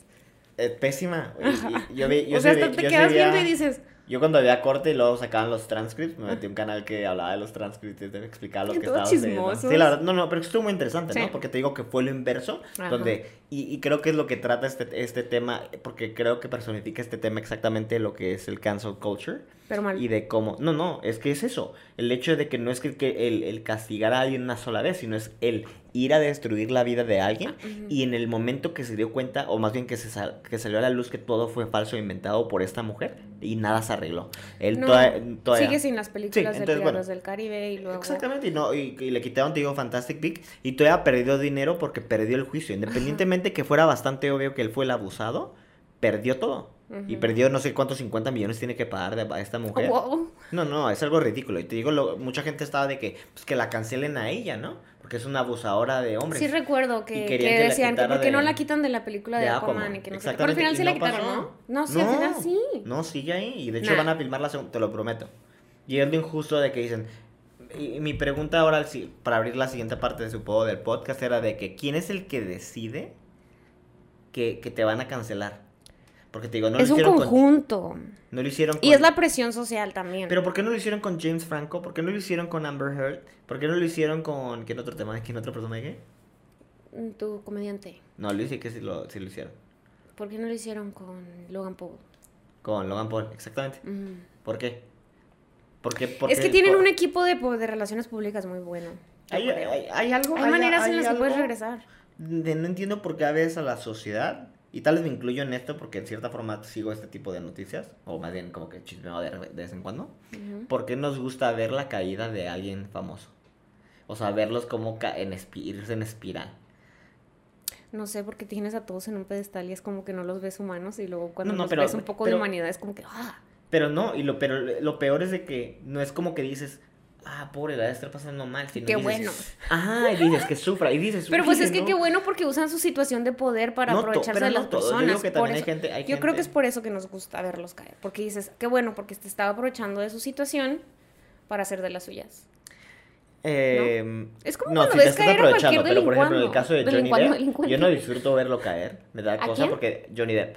Eh, pésima. Y- y- yo vi- yo o sea, hasta vi- te quedas viendo y dices, Yo cuando había corte y luego sacaban los transcripts, me metí a un canal que hablaba de los transcripts y te explicaba lo que estaba chismosos. Sí, la verdad, no, no, pero estuvo muy interesante, Sí. ¿no? Porque te digo que fue lo inverso, Ajá. donde, y, y creo que es lo que trata este, este tema, porque creo que personifica este tema exactamente lo que es el cancel culture. pero mal. Y de cómo, no, no, es que es eso, el hecho de que no es que, que el, el castigar a alguien una sola vez, sino es el ir a destruir la vida de alguien Ah, y en el momento que se dio cuenta, o más bien que, se sal- que salió a la luz que todo fue falso e inventado por esta mujer y nada se arregló. Él No, toda- todavía- sigue sin las películas entonces, bueno. Del Caribe y luego... Exactamente, y, no, y, y le quitaron, te digo, Fantastic Beak y todavía perdió dinero porque perdió el juicio. Independientemente que fuera bastante obvio que él fue el abusado, perdió todo. Y perdió no sé cuántos 50 millones tiene que pagar de- a esta mujer. Wow. No, no, es algo ridículo. Y te digo, lo- mucha gente estaba de que, pues, que la cancelen a ella, ¿no? Porque es una abusadora de hombres. Sí recuerdo que, decían que quitara por qué no la quitan de la película de, de Aquaman, Aquaman. y que no sé. Pero al final sí no la quitaron, pasó. ¿no? No, sí, al final sí. No, sigue ahí. Y de hecho Nah. van a filmar la segunda, te lo prometo. Y es lo injusto de que dicen. Y, mi pregunta ahora, si- para abrir la siguiente parte de supongo del podcast, era de que ¿quién es el que decide que, que te van a cancelar? Porque te digo, no es lo un hicieron con. conjunto. No lo hicieron con. Y es la presión social también. Pero ¿por qué no lo hicieron con James Franco? ¿Por qué no lo hicieron con Amber Heard? ¿Por qué no lo hicieron con. ¿Quién otro tema? ¿Quién otro personaje? Mm, Tu comediante. No, lo hice que sí lo, sí lo hicieron. ¿Por qué no lo hicieron con Logan Paul? Con Logan Paul, exactamente. Mm. ¿Por qué? Porque, Es que tienen un equipo de, de relaciones públicas muy bueno. Hay, hay- hay algo. Hay maneras hay en las que puedes regresar. de- no entiendo por qué a veces a la sociedad, y tal vez me incluyo en esto porque en cierta forma sigo este tipo de noticias, o más bien como que chismeo de, de vez en cuando, Ujú. ¿por qué nos gusta ver la caída de alguien famoso? O sea, verlos como en irse en espiral. No sé, porque tienes a todos en un pedestal y es como que no los ves humanos y luego cuando No, no, los pero- ves un poco de humanidad es como que... ¡ah! Pero no, y lo, pero lo peor es de que no es como que dices, ah, pobre, la debe estar pasando mal. Qué dices, bueno. Ajá, y dices que sufra, y dices, Pero pues "Oye, es que no". qué bueno porque usan su situación de poder para No aprovecharse de las yo personas. digo que Por también hay eso- gente- hay yo creo que es por eso que nos gusta verlos caer. Porque dices, qué bueno, porque te estaba aprovechando de su situación para hacer de las suyas. Eh, Es como cuando sí, ves te estás caer a aprovechando, pero por ejemplo, en el caso de Johnny Depp, yo no disfruto verlo caer, me da ¿A cosa quién? porque Johnny Depp.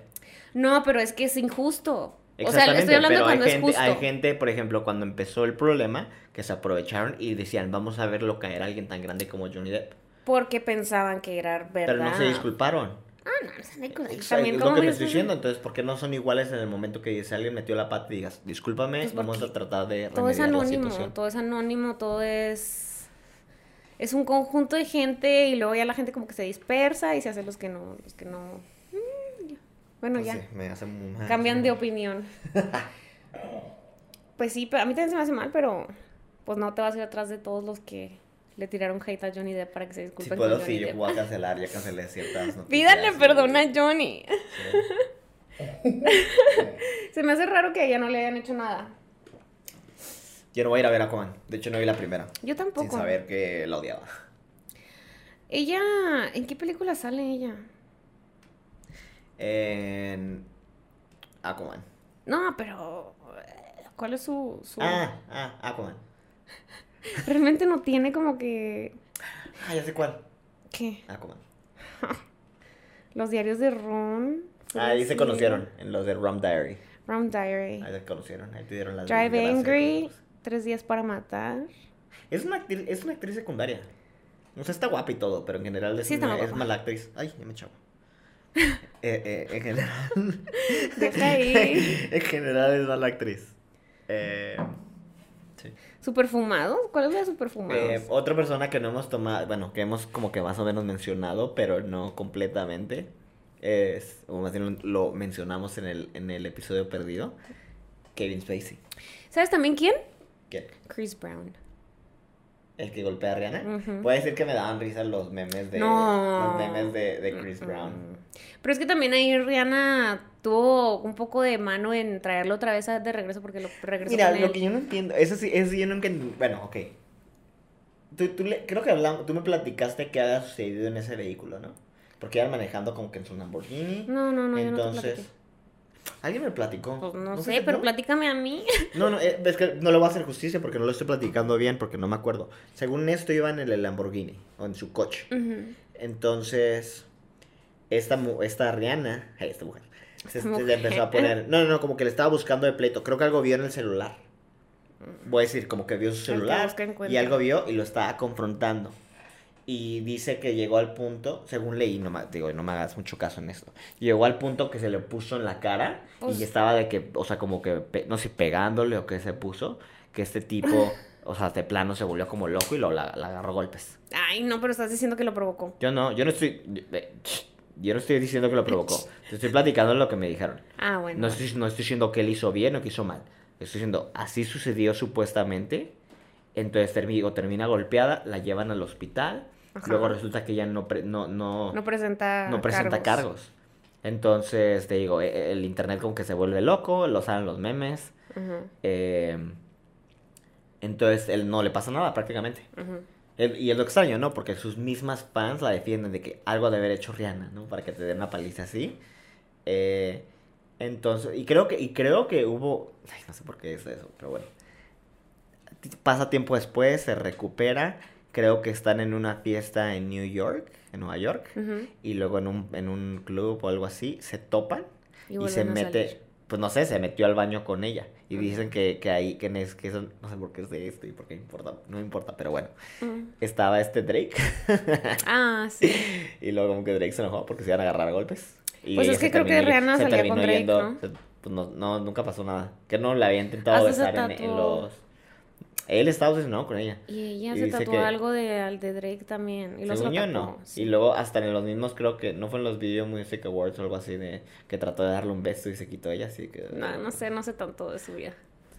No, pero es que es injusto. O sea, Exactamente, estoy hablando pero cuando hay es gente, justo. hay gente, por ejemplo, cuando empezó el problema, que se aprovecharon y decían, vamos a verlo caer a alguien tan grande como Johnny Depp. Porque pensaban que era verdad. Pero no se disculparon. Ah, no, no se También es lo que te estoy diciendo, entonces, ¿por qué no son iguales en el momento que si alguien metió la pata y digas, discúlpame, Pues vamos a tratar de Todo es la anónimo, situación"? todo es anónimo, todo es... Es un conjunto de gente y luego ya la gente como que se dispersa y se hace los que no... Los que no... Bueno, Pues ya. me hace muy mal. Cambian de opinión. Pues sí, pero a mí también se me hace mal, pero pues no te vas a ir atrás de todos los que le tiraron hate a Johnny Depp para que se disculpe con puedo, Johnny sí, yo Depp. voy a cancelar, ya cancelé ciertas noticias. Y- perdón a Johnny. Sí. Se me hace raro que a ella no le hayan hecho nada. Yo no voy a ir a ver a Aquaman. De hecho, no vi la primera. Yo tampoco. Sin saber que la odiaba. Ella, ¿en qué película sale ella? En. Aquaman. No, pero ¿cuál es su, su... Ah, ah, Aquaman. Realmente no tiene como que Ah, ya sé cuál. ¿qué? Aquaman. Los diarios de Ron. Ahí se conocieron, en los de Rum Diary. Rum Diary. Ahí se conocieron, ahí te dieron las Drive. Angry. Tres días para matar. Es una, actriz, es una actriz secundaria. O sea, está guapa y todo, pero en general es, Sí, una- es mala actriz. Ay, ya me chavo. eh, eh, en general. Deja ahí. en general es mala actriz. Eh, sí. ¿Superfumados? ¿Cuál es la de superfumados? Eh, otra persona que no hemos tomado, bueno, que hemos como que más o menos mencionado, pero no completamente, es, o más bien lo mencionamos en el, en el episodio perdido, Kevin Spacey. ¿Sabes también quién? ¿Quién? Chris Brown. El que golpea a Rihanna. Ujú. Puede decir que me daban risa los memes de, No. los memes de, de Chris Mm, Brown. mm. Pero es que también ahí Rihanna tuvo un poco de mano en traerlo otra vez de regreso porque lo regresó Mira, con lo él. que yo no entiendo, eso sí, eso sí yo nunca, bueno, ok. Tú, tú le- creo que hablamos, tú me platicaste qué había sucedido en ese vehículo, ¿no? Porque iban manejando como que en su Lamborghini. No, no, no, yo no te Entonces. Alguien me platicó. Pues no, sé, pero tú? platícame a mí. No, no, eh, es que no le voy a hacer justicia porque no lo estoy platicando bien, porque no me acuerdo. Según esto, iban en el Lamborghini, o en su coche. Entonces, esta, esta Rihanna, esta mujer, se, Esta se le empezó a poner, no, no, no, como que le estaba buscando de pleito. Creo que algo vio en el celular. Voy a decir, como que vio su celular y algo vio y lo estaba confrontando. Y dice que llegó al punto, según leí, no me, digo, no me hagas mucho caso en esto. Llegó al punto que se le puso en la cara Pues- y estaba de que, o sea, como que, no sé, pegándole o qué se puso, que este tipo, o sea, de plano se volvió como loco y lo la, la agarró golpes. Ay, no, pero estás diciendo que lo provocó. Yo no, yo no estoy, eh, yo no estoy diciendo que lo provocó. Te estoy platicando lo que me dijeron. Ah, bueno. No estoy, no estoy diciendo que él hizo bien o que hizo mal. Estoy diciendo, así sucedió supuestamente. Entonces termi- termina golpeada, la llevan al hospital. Ajá. Luego resulta que ella no, pre- no, no, No presenta no presenta cargos. Entonces, te digo, e- el internet como que se vuelve loco, lo saben los memes. Eh, entonces, él no le pasa nada prácticamente. Y es lo extraño, ¿no? Porque sus mismas fans la defienden de que algo ha de haber hecho Rihanna, ¿no? Para que te den una paliza así. Eh, entonces, y creo que, y creo que hubo, ay, no sé por qué es eso, pero bueno. Pasa tiempo después, se recupera. Creo que están en una fiesta en New York, en Nueva York. Y luego en un, en un club o algo así, se topan Y y, se mete, salir. pues no sé, se metió al baño con ella. Y dicen que, que ahí, que, es, que eso, no sé por qué es de esto y por qué importa, no importa, pero bueno. Ujú. Estaba este Drake. Ah, sí. y luego como que Drake se enojó porque se iban a agarrar a golpes. Y Pues es que creo que Rihanna se salía con Drake, yendo- ¿no? se- pues no, no, nunca pasó nada. Que no le había intentado se besar en, los... Él estaba obsesionado con ella. Y ella Y se tatuó que- algo de, al de Drake también. Y Según yo, no. sí. Y luego hasta en los mismos, creo que, no fue en los Video Music Awards o algo así, de que trató de darle un beso y se quitó ella, así que... No, no sé, no sé tanto de su vida.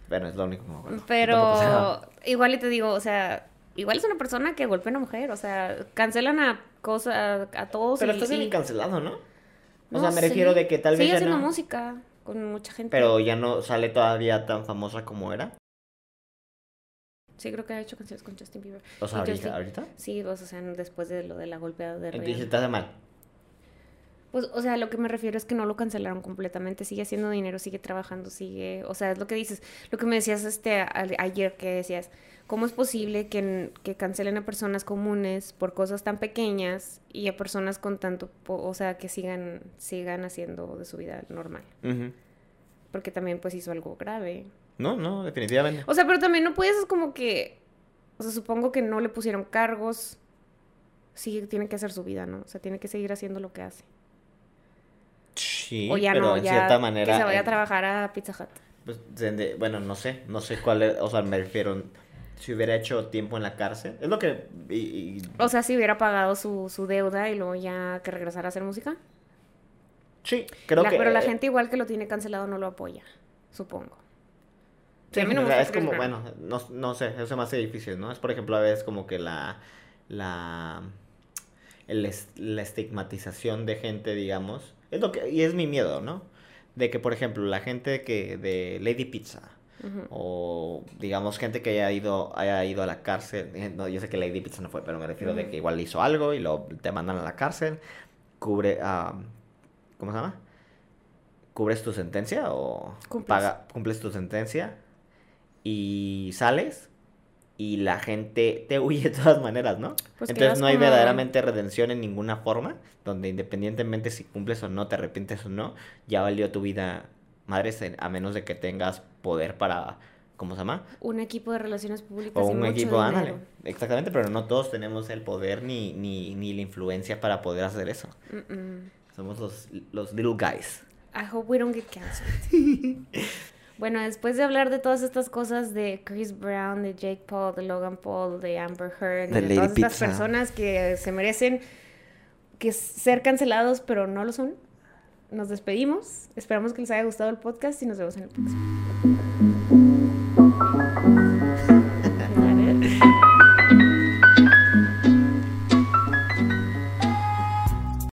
Bueno, es lo único que me acuerdo. Pero igual y te digo, o sea, igual es una persona que golpea a una mujer. O sea, cancelan a cosas, a todos. Pero y- está siendo y- cancelado, ¿no? O No sea, me sé. refiero de que tal vez Sigue ya haciendo no... música con mucha gente. Pero ya no sale todavía tan famosa como era. Sí, creo que ha hecho canciones con Justin Bieber. O sea, ahorita. Justin- ¿ahorita? Sí, o sea, después de lo de la golpeada de Entonces Rihanna. hace mal. Pues, o sea, lo que me refiero es que no lo cancelaron completamente. Sigue haciendo dinero, sigue trabajando, sigue... O sea, es lo que dices. Lo que me decías este a- ayer que decías, ¿cómo es posible que, que cancelen a personas comunes por cosas tan pequeñas y a personas con tanto... O sea, que sigan, sigan haciendo de su vida normal? Ujú. Porque también, pues, hizo algo grave. No, no, definitivamente. O sea, pero también no puedes, es como que... O sea, supongo que no le pusieron cargos. Sí, tiene que hacer su vida, ¿no? O sea, tiene que seguir haciendo lo que hace. Sí, o ya pero no, en ya cierta manera. que se vaya a trabajar a Pizza Hut. pues, bueno, no sé, no sé cuál es, o sea, me refiero, si hubiera hecho tiempo en la cárcel, es lo que, y- y- O sea, si hubiera pagado su, su deuda y luego ya que regresara a hacer música. sí, creo La- que, pero la gente igual que lo tiene cancelado no lo apoya, supongo. Sí, A mí no me o sea, gusta es como, bueno, no, no sé, eso me hace difícil, ¿no? Es, por ejemplo, a veces como que la, la, el la estigmatización de gente, digamos, es lo que, y es mi miedo, ¿no? De que, por ejemplo, la gente que, de Lady Pizza, o digamos gente que haya ido, haya ido a la cárcel, eh, no, yo sé que Lady Pizza no fue, pero me refiero de que igual hizo algo y lo, te mandan a la cárcel, cubre, ah, ¿cómo se llama? ¿Cubres tu sentencia o Cumples. paga, cumples tu sentencia y sales y la gente te huye de todas maneras, ¿no? Pues Entonces no hay como- verdaderamente redención en ninguna forma, donde independientemente si cumples o no, te arrepientes o no, ya valió tu vida madres a menos de que tengas poder para, ¿cómo se llama? Un equipo de relaciones públicas O y un mucho equipo, ándale. Exactamente, pero no todos tenemos el poder ni, ni, ni la influencia para poder hacer eso. Mm-mm. Somos los, los little guys. I hope we don't get canceled. bueno, después de hablar de todas estas cosas de Chris Brown, de Jake Paul, de Logan Paul, de Amber Heard, De todas estas personas que se merecen que ser cancelados, pero no lo son, nos despedimos. Esperamos que les haya gustado el podcast y nos vemos en el próximo.